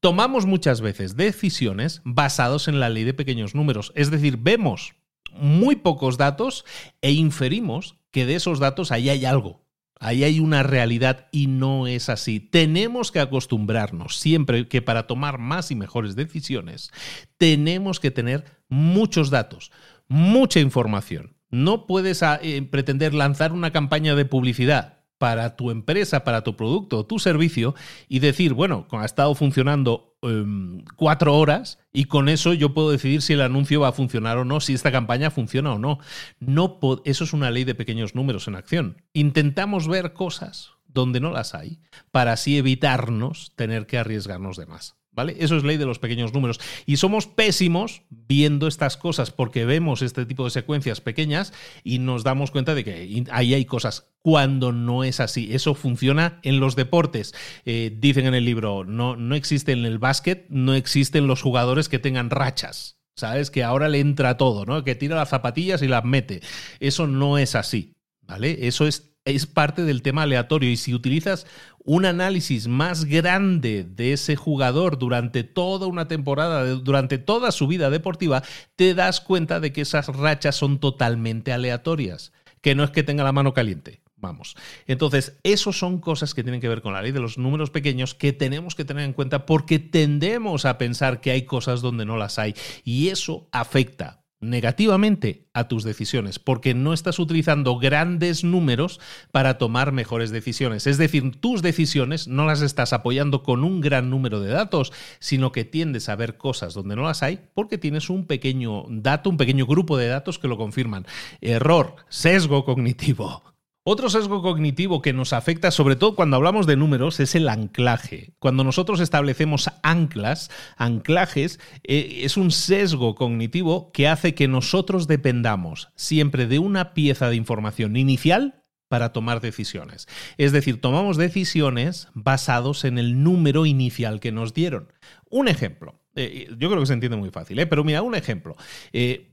tomamos muchas veces decisiones basados en la ley de pequeños números. Es decir, vemos muy pocos datos e inferimos que de esos datos ahí hay algo. Ahí hay una realidad y no es así. Tenemos que acostumbrarnos siempre que para tomar más y mejores decisiones tenemos que tener muchos datos, mucha información. No puedes ah, eh, pretender lanzar una campaña de publicidad para tu empresa, para tu producto tu servicio y decir, bueno, ha estado funcionando um, cuatro horas y con eso yo puedo decidir si el anuncio va a funcionar o no, si esta campaña funciona o no. no eso es una ley de pequeños números en acción. Intentamos ver cosas donde no las hay para así evitarnos tener que arriesgarnos de más. ¿Vale? Eso es ley de los pequeños números. Y somos pésimos viendo estas cosas porque vemos este tipo de secuencias pequeñas y nos damos cuenta de que ahí hay cosas cuando no es así. Eso funciona en los deportes. Eh, dicen en el libro, no, no existe en el básquet, no existen los jugadores que tengan rachas. ¿Sabes? Que ahora le entra todo, ¿no? Que tira las zapatillas y las mete. Eso no es así. ¿Vale? Eso es es parte del tema aleatorio y si utilizas un análisis más grande de ese jugador durante toda una temporada, durante toda su vida deportiva, te das cuenta de que esas rachas son totalmente aleatorias, que no es que tenga la mano caliente. Vamos. Entonces, eso son cosas que tienen que ver con la ley de los números pequeños que tenemos que tener en cuenta porque tendemos a pensar que hay cosas donde no las hay y eso afecta negativamente a tus decisiones, porque no estás utilizando grandes números para tomar mejores decisiones. Es decir, tus decisiones no las estás apoyando con un gran número de datos, sino que tiendes a ver cosas donde no las hay porque tienes un pequeño dato, un pequeño grupo de datos que lo confirman. Error, sesgo cognitivo. Otro sesgo cognitivo que nos afecta, sobre todo cuando hablamos de números, es el anclaje. Cuando nosotros establecemos anclas, anclajes, eh, es un sesgo cognitivo que hace que nosotros dependamos siempre de una pieza de información inicial para tomar decisiones. Es decir, tomamos decisiones basados en el número inicial que nos dieron. Un ejemplo. Eh, yo creo que se entiende muy fácil, ¿eh? pero mira, un ejemplo. Eh,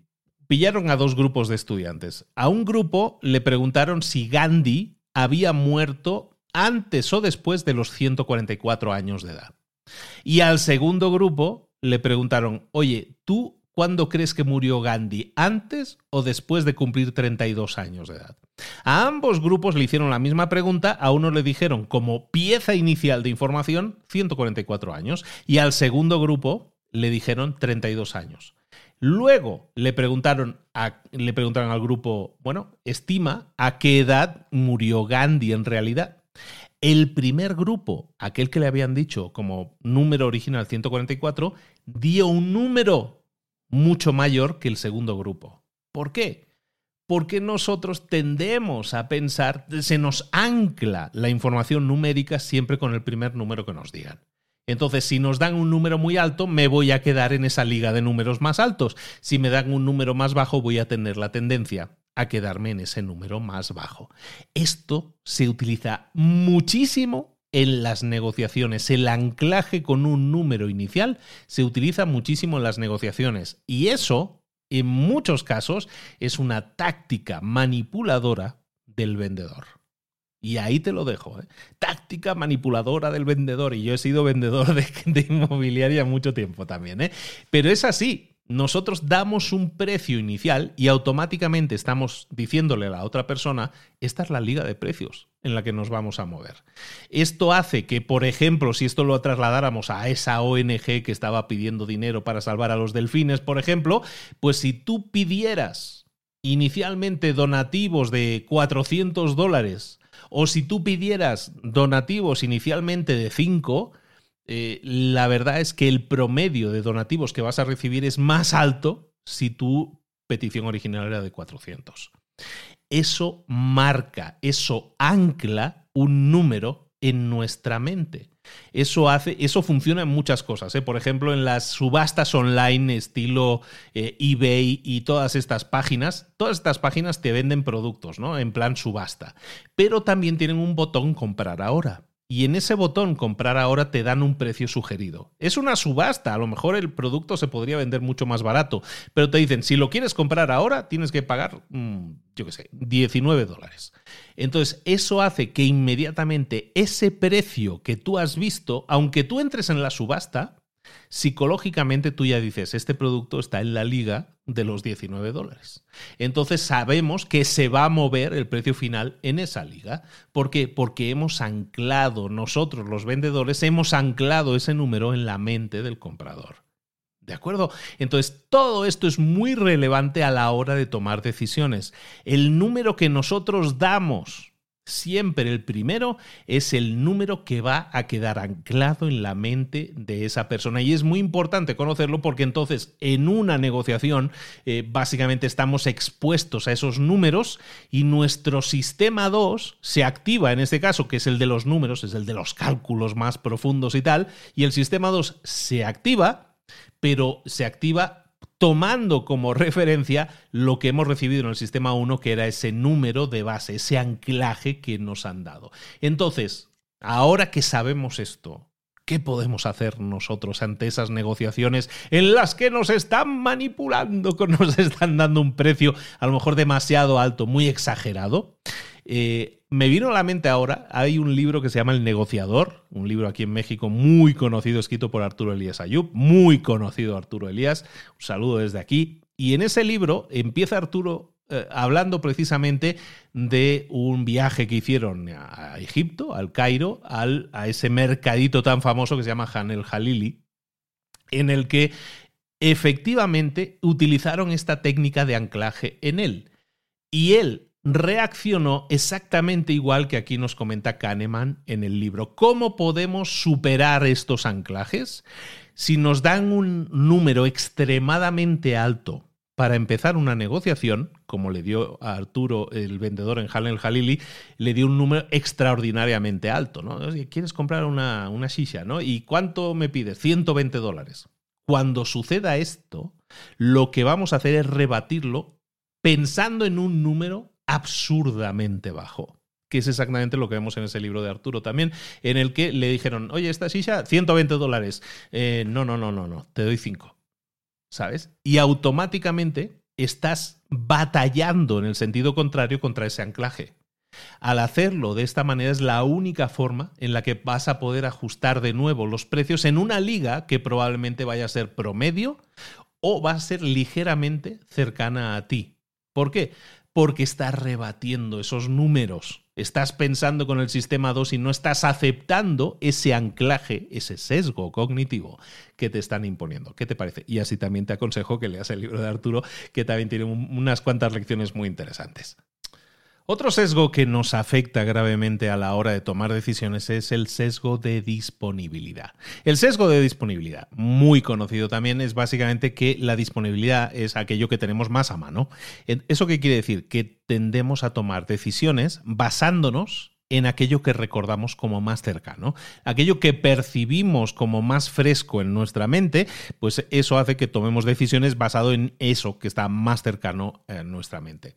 pillaron a dos grupos de estudiantes. A un grupo le preguntaron si Gandhi había muerto antes o después de los 144 años de edad. Y al segundo grupo le preguntaron, oye, ¿tú cuándo crees que murió Gandhi? ¿Antes o después de cumplir 32 años de edad? A ambos grupos le hicieron la misma pregunta, a uno le dijeron como pieza inicial de información 144 años y al segundo grupo le dijeron 32 años. Luego le preguntaron, le preguntaron al grupo, bueno, estima a qué edad murió Gandhi en realidad. El primer grupo, aquel que le habían dicho como número original 144, dio un número mucho mayor que el segundo grupo. ¿Por qué? Porque nosotros tendemos a pensar, se nos ancla la información numérica siempre con el primer número que nos digan. Entonces, si nos dan un número muy alto, me voy a quedar en esa liga de números más altos. Si me dan un número más bajo, voy a tener la tendencia a quedarme en ese número más bajo. Esto se utiliza muchísimo en las negociaciones. El anclaje con un número inicial se utiliza muchísimo en las negociaciones. Y eso, en muchos casos, es una táctica manipuladora del vendedor. Y ahí te lo dejo. ¿eh? Táctica manipuladora del vendedor. Y yo he sido vendedor de, de inmobiliaria mucho tiempo también. ¿eh? Pero es así nosotros damos un precio inicial y automáticamente estamos diciéndole a la otra persona, esta es la liga de precios en la que nos vamos a mover. Esto hace que, por ejemplo, si esto lo trasladáramos a esa ONG que estaba pidiendo dinero para salvar a los delfines, por ejemplo, pues si tú pidieras inicialmente donativos de 400 dólares o si tú pidieras donativos inicialmente de 5, eh, la verdad es que el promedio de donativos que vas a recibir es más alto si tu petición original era de 400. Eso marca, eso ancla un número en nuestra mente. Eso hace, eso funciona en muchas cosas. ¿eh? Por ejemplo, en las subastas online estilo eh, eBay y todas estas páginas, todas estas páginas te venden productos, ¿no? En plan subasta. Pero también tienen un botón comprar ahora y en ese botón comprar ahora te dan un precio sugerido. Es una subasta, a lo mejor el producto se podría vender mucho más barato, pero te dicen, si lo quieres comprar ahora, tienes que pagar, mm, yo qué sé, 19 dólares. Entonces, eso hace que inmediatamente ese precio que tú has visto, aunque tú entres en la subasta, psicológicamente tú ya dices, este producto está en la liga de los 19 dólares. Entonces sabemos que se va a mover el precio final en esa liga. ¿Por qué? Porque hemos anclado, nosotros los vendedores, hemos anclado ese número en la mente del comprador. ¿De acuerdo? Entonces, todo esto es muy relevante a la hora de tomar decisiones. El número que nosotros damos siempre el primero es el número que va a quedar anclado en la mente de esa persona. Y es muy importante conocerlo porque entonces en una negociación eh, básicamente estamos expuestos a esos números y nuestro sistema 2 se activa en este caso, que es el de los números, es el de los cálculos más profundos y tal, y el sistema 2 se activa, pero se activa tomando como referencia lo que hemos recibido en el sistema 1, que era ese número de base, ese anclaje que nos han dado. Entonces, ahora que sabemos esto, ¿Qué podemos hacer nosotros ante esas negociaciones en las que nos están manipulando, que nos están dando un precio a lo mejor demasiado alto, muy exagerado? Eh, me vino a la mente ahora, hay un libro que se llama El negociador, un libro aquí en México muy conocido, escrito por Arturo Elías Ayub, muy conocido Arturo Elías, un saludo desde aquí. Y en ese libro empieza Arturo eh, hablando precisamente de un viaje que hicieron a Egipto, al Cairo, al, a ese mercadito tan famoso que se llama Han el Jalili, en el que efectivamente utilizaron esta técnica de anclaje en él. Y él reaccionó exactamente igual que aquí nos comenta Kahneman en el libro. ¿Cómo podemos superar estos anclajes? Si nos dan un número extremadamente alto para empezar una negociación, como le dio a Arturo el vendedor en Halen el Jalili, le dio un número extraordinariamente alto. ¿no? ¿Quieres comprar una, una shisha? ¿no? ¿Y cuánto me pides? 120 dólares. Cuando suceda esto, lo que vamos a hacer es rebatirlo pensando en un número absurdamente bajo que es exactamente lo que vemos en ese libro de Arturo también, en el que le dijeron, oye, esta silla, 120 dólares. Eh, no, no, no, no, no, te doy 5. ¿Sabes? Y automáticamente estás batallando en el sentido contrario contra ese anclaje. Al hacerlo de esta manera es la única forma en la que vas a poder ajustar de nuevo los precios en una liga que probablemente vaya a ser promedio o va a ser ligeramente cercana a ti. ¿Por qué? Porque estás rebatiendo esos números. Estás pensando con el sistema 2 y no estás aceptando ese anclaje, ese sesgo cognitivo que te están imponiendo. ¿Qué te parece? Y así también te aconsejo que leas el libro de Arturo, que también tiene unas cuantas lecciones muy interesantes. Otro sesgo que nos afecta gravemente a la hora de tomar decisiones es el sesgo de disponibilidad. El sesgo de disponibilidad, muy conocido también, es básicamente que la disponibilidad es aquello que tenemos más a mano. ¿Eso qué quiere decir? Que tendemos a tomar decisiones basándonos en aquello que recordamos como más cercano. Aquello que percibimos como más fresco en nuestra mente, pues eso hace que tomemos decisiones basado en eso que está más cercano en nuestra mente.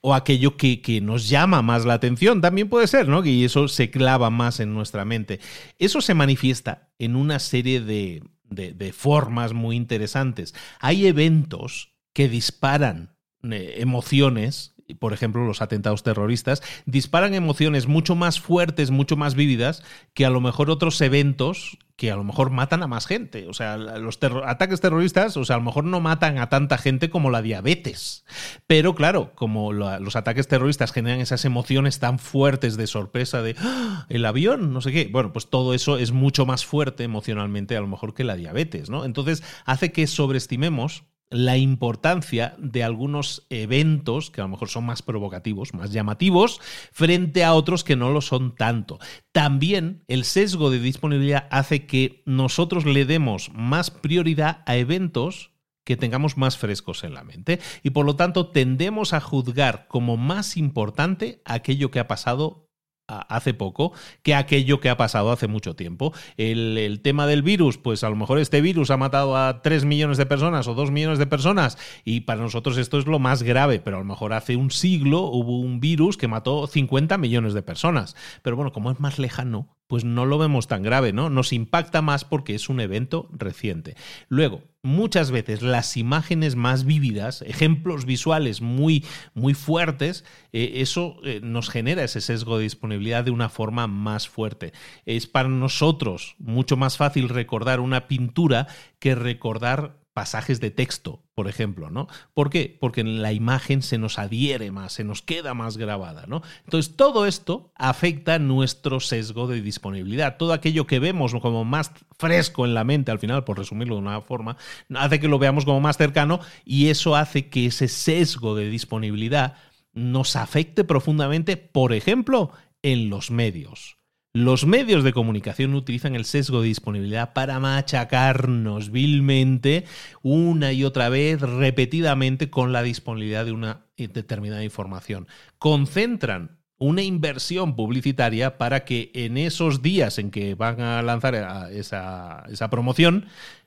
O aquello que, nos llama más la atención, también puede ser, ¿no? Y eso se clava más en nuestra mente. Eso se manifiesta en una serie de, de formas muy interesantes. Hay eventos que disparan eh, emociones por ejemplo, los atentados terroristas, disparan emociones mucho más fuertes, mucho más vívidas que a lo mejor otros eventos que a lo mejor matan a más gente. O sea, los ataques terroristas, o sea, a lo mejor no matan a tanta gente como la diabetes. Pero claro, como los ataques terroristas generan esas emociones tan fuertes de sorpresa de ¡Ah! el avión, no sé qué. Bueno, pues todo eso es mucho más fuerte emocionalmente a lo mejor que la diabetes, ¿no? Entonces hace que sobreestimemos la importancia de algunos eventos que a lo mejor son más provocativos, más llamativos, frente a otros que no lo son tanto. También el sesgo de disponibilidad hace que nosotros le demos más prioridad a eventos que tengamos más frescos en la mente y por lo tanto tendemos a juzgar como más importante aquello que ha pasado hace poco que aquello que ha pasado hace mucho tiempo. El, tema del virus, pues a lo mejor este virus ha matado a 3 millones de personas o 2 millones de personas y para nosotros esto es lo más grave, pero a lo mejor hace un siglo hubo un virus que mató 50 millones de personas. Pero bueno, como es más lejano, pues no lo vemos tan grave, ¿no? Nos impacta más porque es un evento reciente. Luego, muchas veces las imágenes más vívidas, ejemplos visuales muy, muy fuertes, eh, eso eh, nos genera ese sesgo de disponibilidad de una forma más fuerte. Es para nosotros mucho más fácil recordar una pintura que recordar pasajes de texto, por ejemplo, ¿no? ¿Por qué? Porque en la imagen se nos adhiere más, se nos queda más grabada, ¿no? Entonces, todo esto afecta nuestro sesgo de disponibilidad. Todo aquello que vemos como más fresco en la mente, al final, por resumirlo de una forma, hace que lo veamos como más cercano y eso hace que ese sesgo de disponibilidad nos afecte profundamente, por ejemplo, en los medios. Los medios de comunicación utilizan el sesgo de disponibilidad para machacarnos vilmente una y otra vez, repetidamente, con la disponibilidad de una determinada información. Concentran una inversión publicitaria para que en esos días en que van a lanzar esa, esa promoción,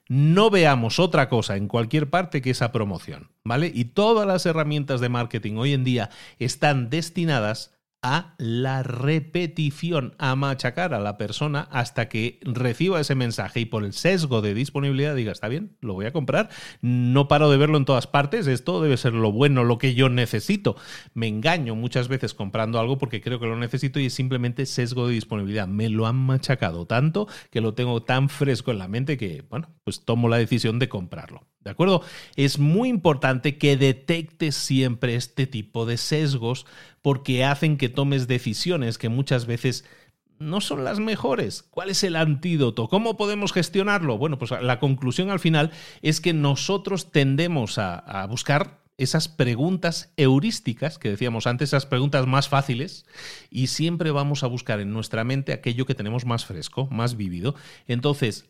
no veamos otra cosa en cualquier parte que esa promoción, ¿vale? Y todas las herramientas de marketing hoy en día están destinadas a la repetición, a machacar a la persona hasta que reciba ese mensaje y por el sesgo de disponibilidad diga, está bien, lo voy a comprar, no paro de verlo en todas partes, esto debe ser lo bueno, lo que yo necesito. Me engaño muchas veces comprando algo porque creo que lo necesito y es simplemente sesgo de disponibilidad. Me lo han machacado tanto que lo tengo tan fresco en la mente que, bueno, pues tomo la decisión de comprarlo. ¿De acuerdo? Es muy importante que detectes siempre este tipo de sesgos porque hacen que tomes decisiones que muchas veces no son las mejores. ¿Cuál es el antídoto? ¿Cómo podemos gestionarlo? Bueno, pues la conclusión al final es que nosotros tendemos a, buscar esas preguntas heurísticas que decíamos antes, esas preguntas más fáciles, y siempre vamos a buscar en nuestra mente aquello que tenemos más fresco, más vívido. Entonces,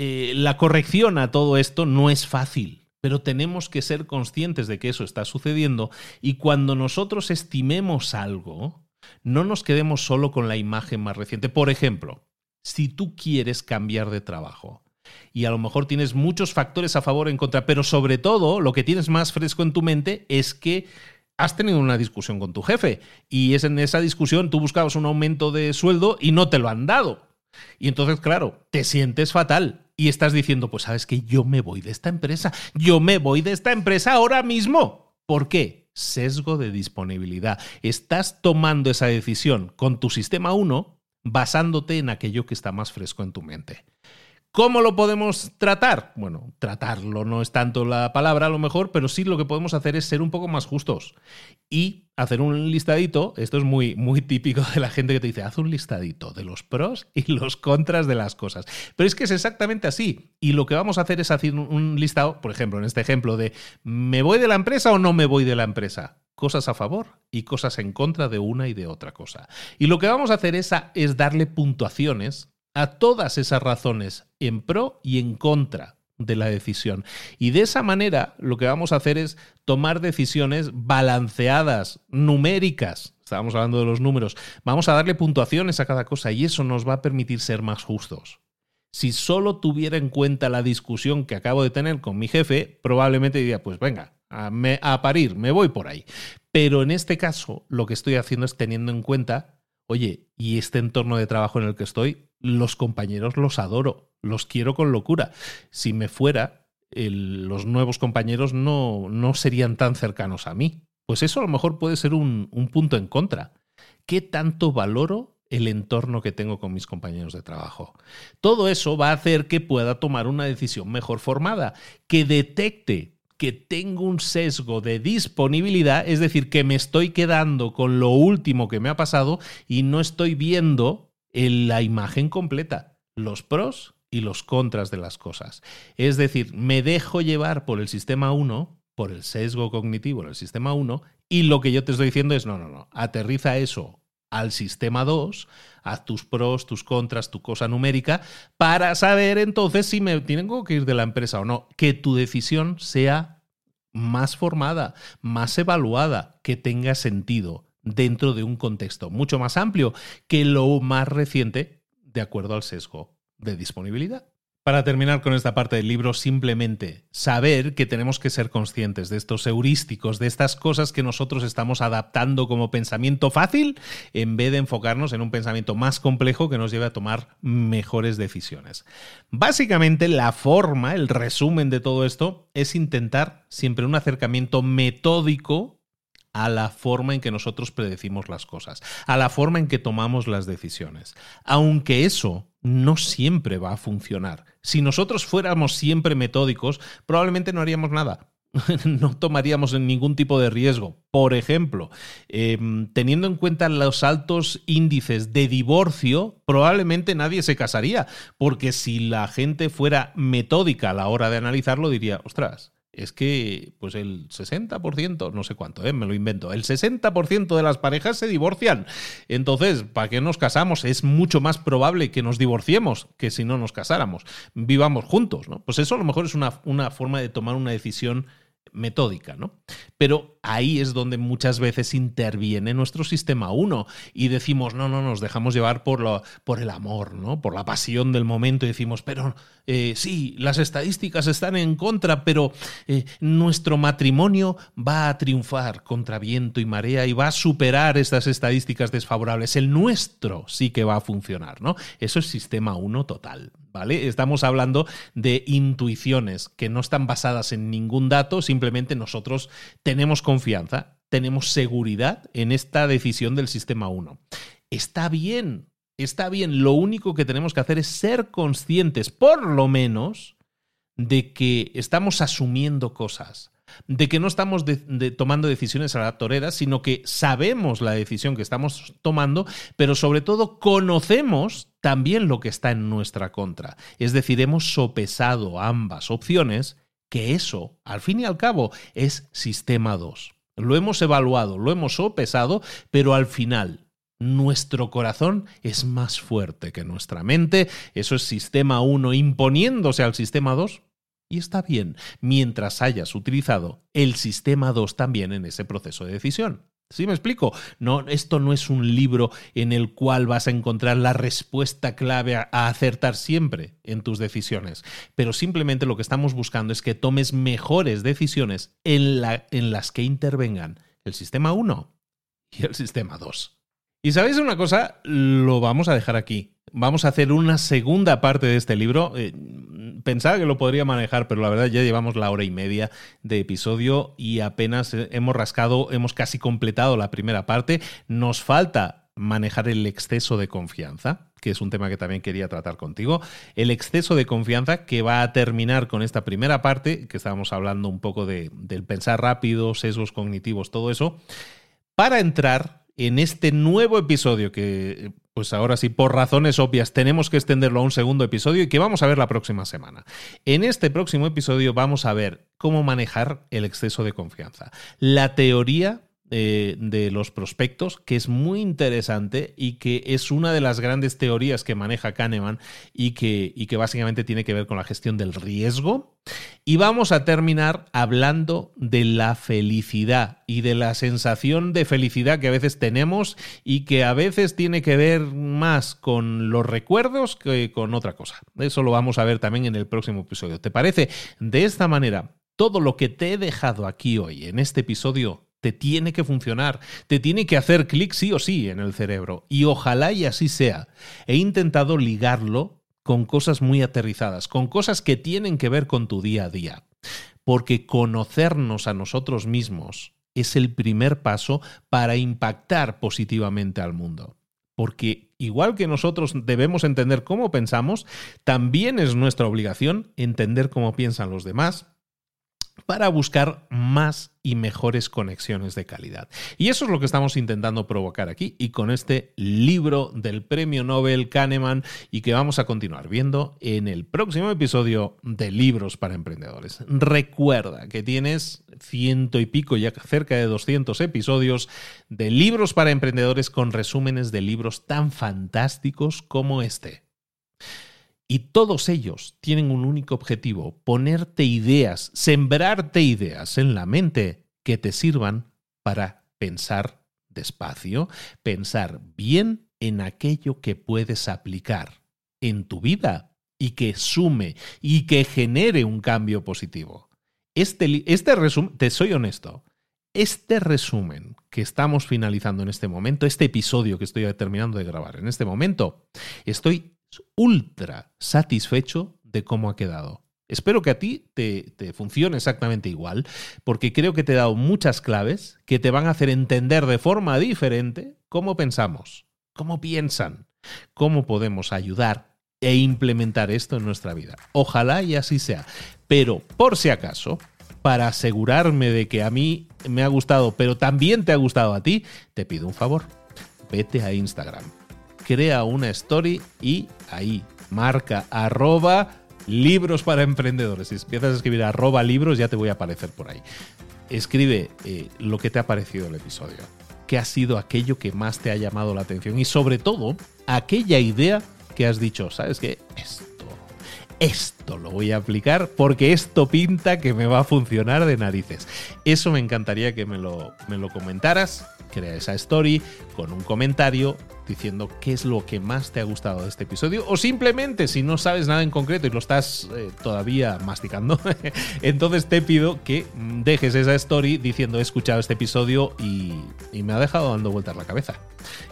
eh, la corrección a todo esto no es fácil, pero tenemos que ser conscientes de que eso está sucediendo y cuando nosotros estimemos algo, no nos quedemos solo con la imagen más reciente. Por ejemplo, si tú quieres cambiar de trabajo, y a lo mejor tienes muchos factores a favor o en contra, pero sobre todo lo que tienes más fresco en tu mente es que has tenido una discusión con tu jefe y es en esa discusión tú buscabas un aumento de sueldo y no te lo han dado. Y entonces, claro, te sientes fatal y estás diciendo, pues sabes que yo me voy de esta empresa, yo me voy de esta empresa ahora mismo. ¿Por qué? Sesgo de disponibilidad. Estás tomando esa decisión con tu sistema 1 basándote en aquello que está más fresco en tu mente. ¿Cómo lo podemos tratar? Bueno, tratarlo no es tanto la palabra a lo mejor, pero sí lo que podemos hacer es ser un poco más justos y hacer un listadito. Esto es muy, muy típico de la gente que te dice, haz un listadito de los pros y los contras de las cosas. Pero es que es exactamente así. Y lo que vamos a hacer es hacer un listado, por ejemplo, en este ejemplo de, ¿me voy de la empresa o no me voy de la empresa? cosas a favor y cosas en contra de una y de otra cosa. Y lo que vamos a hacer es, es darle puntuaciones a todas esas razones en pro y en contra de la decisión. Y de esa manera lo que vamos a hacer es tomar decisiones balanceadas, numéricas, estábamos hablando de los números, vamos a darle puntuaciones a cada cosa y eso nos va a permitir ser más justos. Si solo tuviera en cuenta la discusión que acabo de tener con mi jefe, probablemente diría, pues venga, a, a parir, me voy por ahí. Pero en este caso, lo que estoy haciendo es teniendo en cuenta, oye, y este entorno de trabajo en el que estoy, los compañeros los adoro, los quiero con locura. Si me fuera, los nuevos compañeros no, no serían tan cercanos a mí. Pues eso a lo mejor puede ser un, un punto en contra. ¿Qué tanto valoro el entorno que tengo con mis compañeros de trabajo. Todo eso va a hacer que pueda tomar una decisión mejor formada, que detecte que tengo un sesgo de disponibilidad, es decir, que me estoy quedando con lo último que me ha pasado y no estoy viendo la imagen completa, los pros y los contras de las cosas. Es decir, me dejo llevar por el sistema 1, por el sesgo cognitivo en el sistema 1, y lo que yo te estoy diciendo es, no, no, no, aterriza eso al sistema 2, haz tus pros, tus contras, tu cosa numérica, para saber entonces si me tengo que ir de la empresa o no. Que tu decisión sea más formada, más evaluada, que tenga sentido dentro de un contexto mucho más amplio que lo más reciente de acuerdo al sesgo de disponibilidad. Para terminar con esta parte del libro, simplemente saber que tenemos que ser conscientes de estos heurísticos, de estas cosas que nosotros estamos adaptando como pensamiento fácil, en vez de enfocarnos en un pensamiento más complejo que nos lleve a tomar mejores decisiones. Básicamente, la forma, el resumen de todo esto, es intentar siempre un acercamiento metódico a la forma en que nosotros predecimos las cosas, a la forma en que tomamos las decisiones. Aunque eso no siempre va a funcionar. Si nosotros fuéramos siempre metódicos, probablemente no haríamos nada. no tomaríamos ningún tipo de riesgo. Por ejemplo, em, teniendo en cuenta los altos índices de divorcio, probablemente nadie se casaría, porque si la gente fuera metódica a la hora de analizarlo, diría, ostras, es que pues el 60%, no sé cuánto, ¿eh? me lo invento, el 60% de las parejas se divorcian. Entonces, ¿para qué nos casamos? Es mucho más probable que nos divorciemos que si no nos casáramos. Vivamos juntos, ¿no? Pues eso a lo mejor es una, una forma de tomar una decisión metódica, ¿no? Pero ahí es donde muchas veces interviene nuestro sistema 1 y decimos, no, no, nos dejamos llevar por, lo, por el amor, ¿no? Por la pasión del momento y decimos, pero eh, sí, las estadísticas están en contra, pero eh, nuestro matrimonio va a triunfar contra viento y marea y va a superar estas estadísticas desfavorables. El nuestro sí que va a funcionar, ¿no? Eso es sistema 1 total. Estamos hablando de intuiciones que no están basadas en ningún dato, simplemente nosotros tenemos confianza, tenemos seguridad en esta decisión del sistema 1. Está bien, está bien, lo único que tenemos que hacer es ser conscientes, por lo menos, de que estamos asumiendo cosas de que no estamos tomando decisiones a la torera, sino que sabemos la decisión que estamos tomando, pero sobre todo conocemos también lo que está en nuestra contra. Es decir, hemos sopesado ambas opciones, que eso, al fin y al cabo, es sistema 2. Lo hemos evaluado, lo hemos sopesado, pero al final nuestro corazón es más fuerte que nuestra mente. Eso es sistema 1 imponiéndose al sistema 2 y está bien, mientras hayas utilizado el sistema 2 también en ese proceso de decisión. ¿Sí me explico? No, esto no es un libro en el cual vas a encontrar la respuesta clave a, acertar siempre en tus decisiones, pero simplemente lo que estamos buscando es que tomes mejores decisiones en, la, en las que intervengan el sistema 1 y el sistema 2. Y sabéis una cosa, lo vamos a dejar aquí. Vamos a hacer una segunda parte de este libro. Eh, pensaba que lo podría manejar, pero la verdad ya llevamos la hora y media de episodio y apenas hemos rascado, hemos casi completado la primera parte. Nos falta manejar el exceso de confianza, que es un tema que también quería tratar contigo. El exceso de confianza que va a terminar con esta primera parte, que estábamos hablando un poco de, del pensar rápido, sesgos cognitivos, todo eso, para entrar en este nuevo episodio que, pues ahora sí, por razones obvias, tenemos que extenderlo a un segundo episodio y que vamos a ver la próxima semana. En este próximo episodio vamos a ver cómo manejar el exceso de confianza. La teoría eh, de los prospectos, que es muy interesante y que es una de las grandes teorías que maneja Kahneman y que, y que básicamente tiene que ver con la gestión del riesgo Y vamos a terminar hablando de la felicidad y de la sensación de felicidad que a veces tenemos y que a veces tiene que ver más con los recuerdos que con otra cosa. Eso lo vamos a ver también en el próximo episodio. ¿Te parece? De esta manera, todo lo que te he dejado aquí hoy en este episodio te tiene que funcionar, te tiene que hacer clic sí o sí en el cerebro. Y ojalá y así sea. He intentado ligarlo con cosas muy aterrizadas, con cosas que tienen que ver con tu día a día. Porque conocernos a nosotros mismos es el primer paso para impactar positivamente al mundo. Porque igual que nosotros debemos entender cómo pensamos, también es nuestra obligación entender cómo piensan los demás para buscar más y mejores conexiones de calidad. Y eso es lo que estamos intentando provocar aquí y con este libro del premio Nobel Kahneman y que vamos a continuar viendo en el próximo episodio de Libros para Emprendedores. Recuerda que tienes ciento y pico, ya cerca de 200 episodios de Libros para Emprendedores con resúmenes de libros tan fantásticos como este. Y todos ellos tienen un único objetivo, ponerte ideas, sembrarte ideas en la mente que te sirvan para pensar despacio, pensar bien en aquello que puedes aplicar en tu vida y que sume y que genere un cambio positivo. Este, este resumen, te soy honesto, este resumen que estamos finalizando en este momento, este episodio que estoy terminando de grabar en este momento, estoy ultra satisfecho de cómo ha quedado. Espero que a ti te, funcione exactamente igual, porque creo que te he dado muchas claves que te van a hacer entender de forma diferente cómo pensamos, cómo piensan, cómo podemos ayudar e implementar esto en nuestra vida. Ojalá y así sea. Pero por si acaso, para asegurarme de que a mí me ha gustado, pero también te ha gustado a ti, te pido un favor. Vete a Instagram crea una story y ahí marca arroba libros para emprendedores. Si empiezas a escribir arroba libros ya te voy a aparecer por ahí. Escribe eh, lo que te ha parecido el episodio. ¿Qué ha sido aquello que más te ha llamado la atención? Y sobre todo, aquella idea que has dicho, ¿sabes qué? Esto, esto lo voy a aplicar porque esto pinta que me va a funcionar de narices. Eso me encantaría que me lo, me lo comentaras crea esa story con un comentario diciendo qué es lo que más te ha gustado de este episodio o simplemente si no sabes nada en concreto y lo estás eh, todavía masticando, entonces te pido que dejes esa story diciendo he escuchado este episodio y, me ha dejado dando vueltas la cabeza.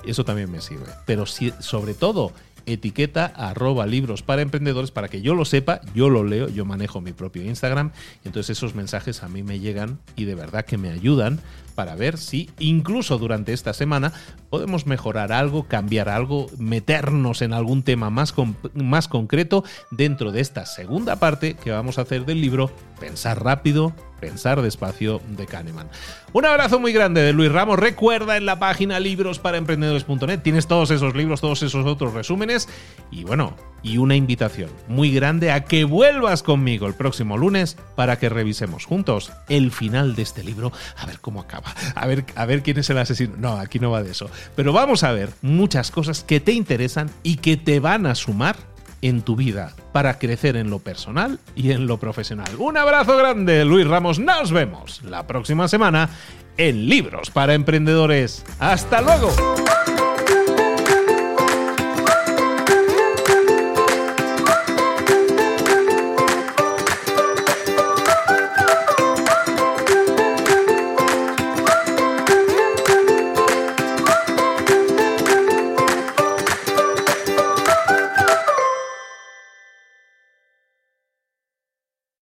Eso también me sirve. Pero si, sobre todo etiqueta arroba libros para emprendedores para que yo lo sepa, yo lo leo, yo manejo mi propio Instagram entonces esos mensajes a mí me llegan y de verdad que me ayudan para ver si incluso durante esta semana podemos mejorar algo, cambiar algo, meternos en algún tema más, más concreto dentro de esta segunda parte que vamos a hacer del libro Pensar rápido, pensar despacio de Kahneman. Un abrazo muy grande de Luis Ramos. Recuerda en la página librosparaemprendedores.net tienes todos esos libros, todos esos otros resúmenes y bueno, y una invitación muy grande a que vuelvas conmigo el próximo lunes para que revisemos juntos el final de este libro, a ver cómo acaba, a ver, a ver quién es el asesino. No, aquí no va de eso. Pero vamos a ver muchas cosas que te interesan y que te van a sumar en tu vida para crecer en lo personal y en lo profesional. Un abrazo grande, Luis Ramos. Nos vemos la próxima semana en Libros para Emprendedores. ¡Hasta luego!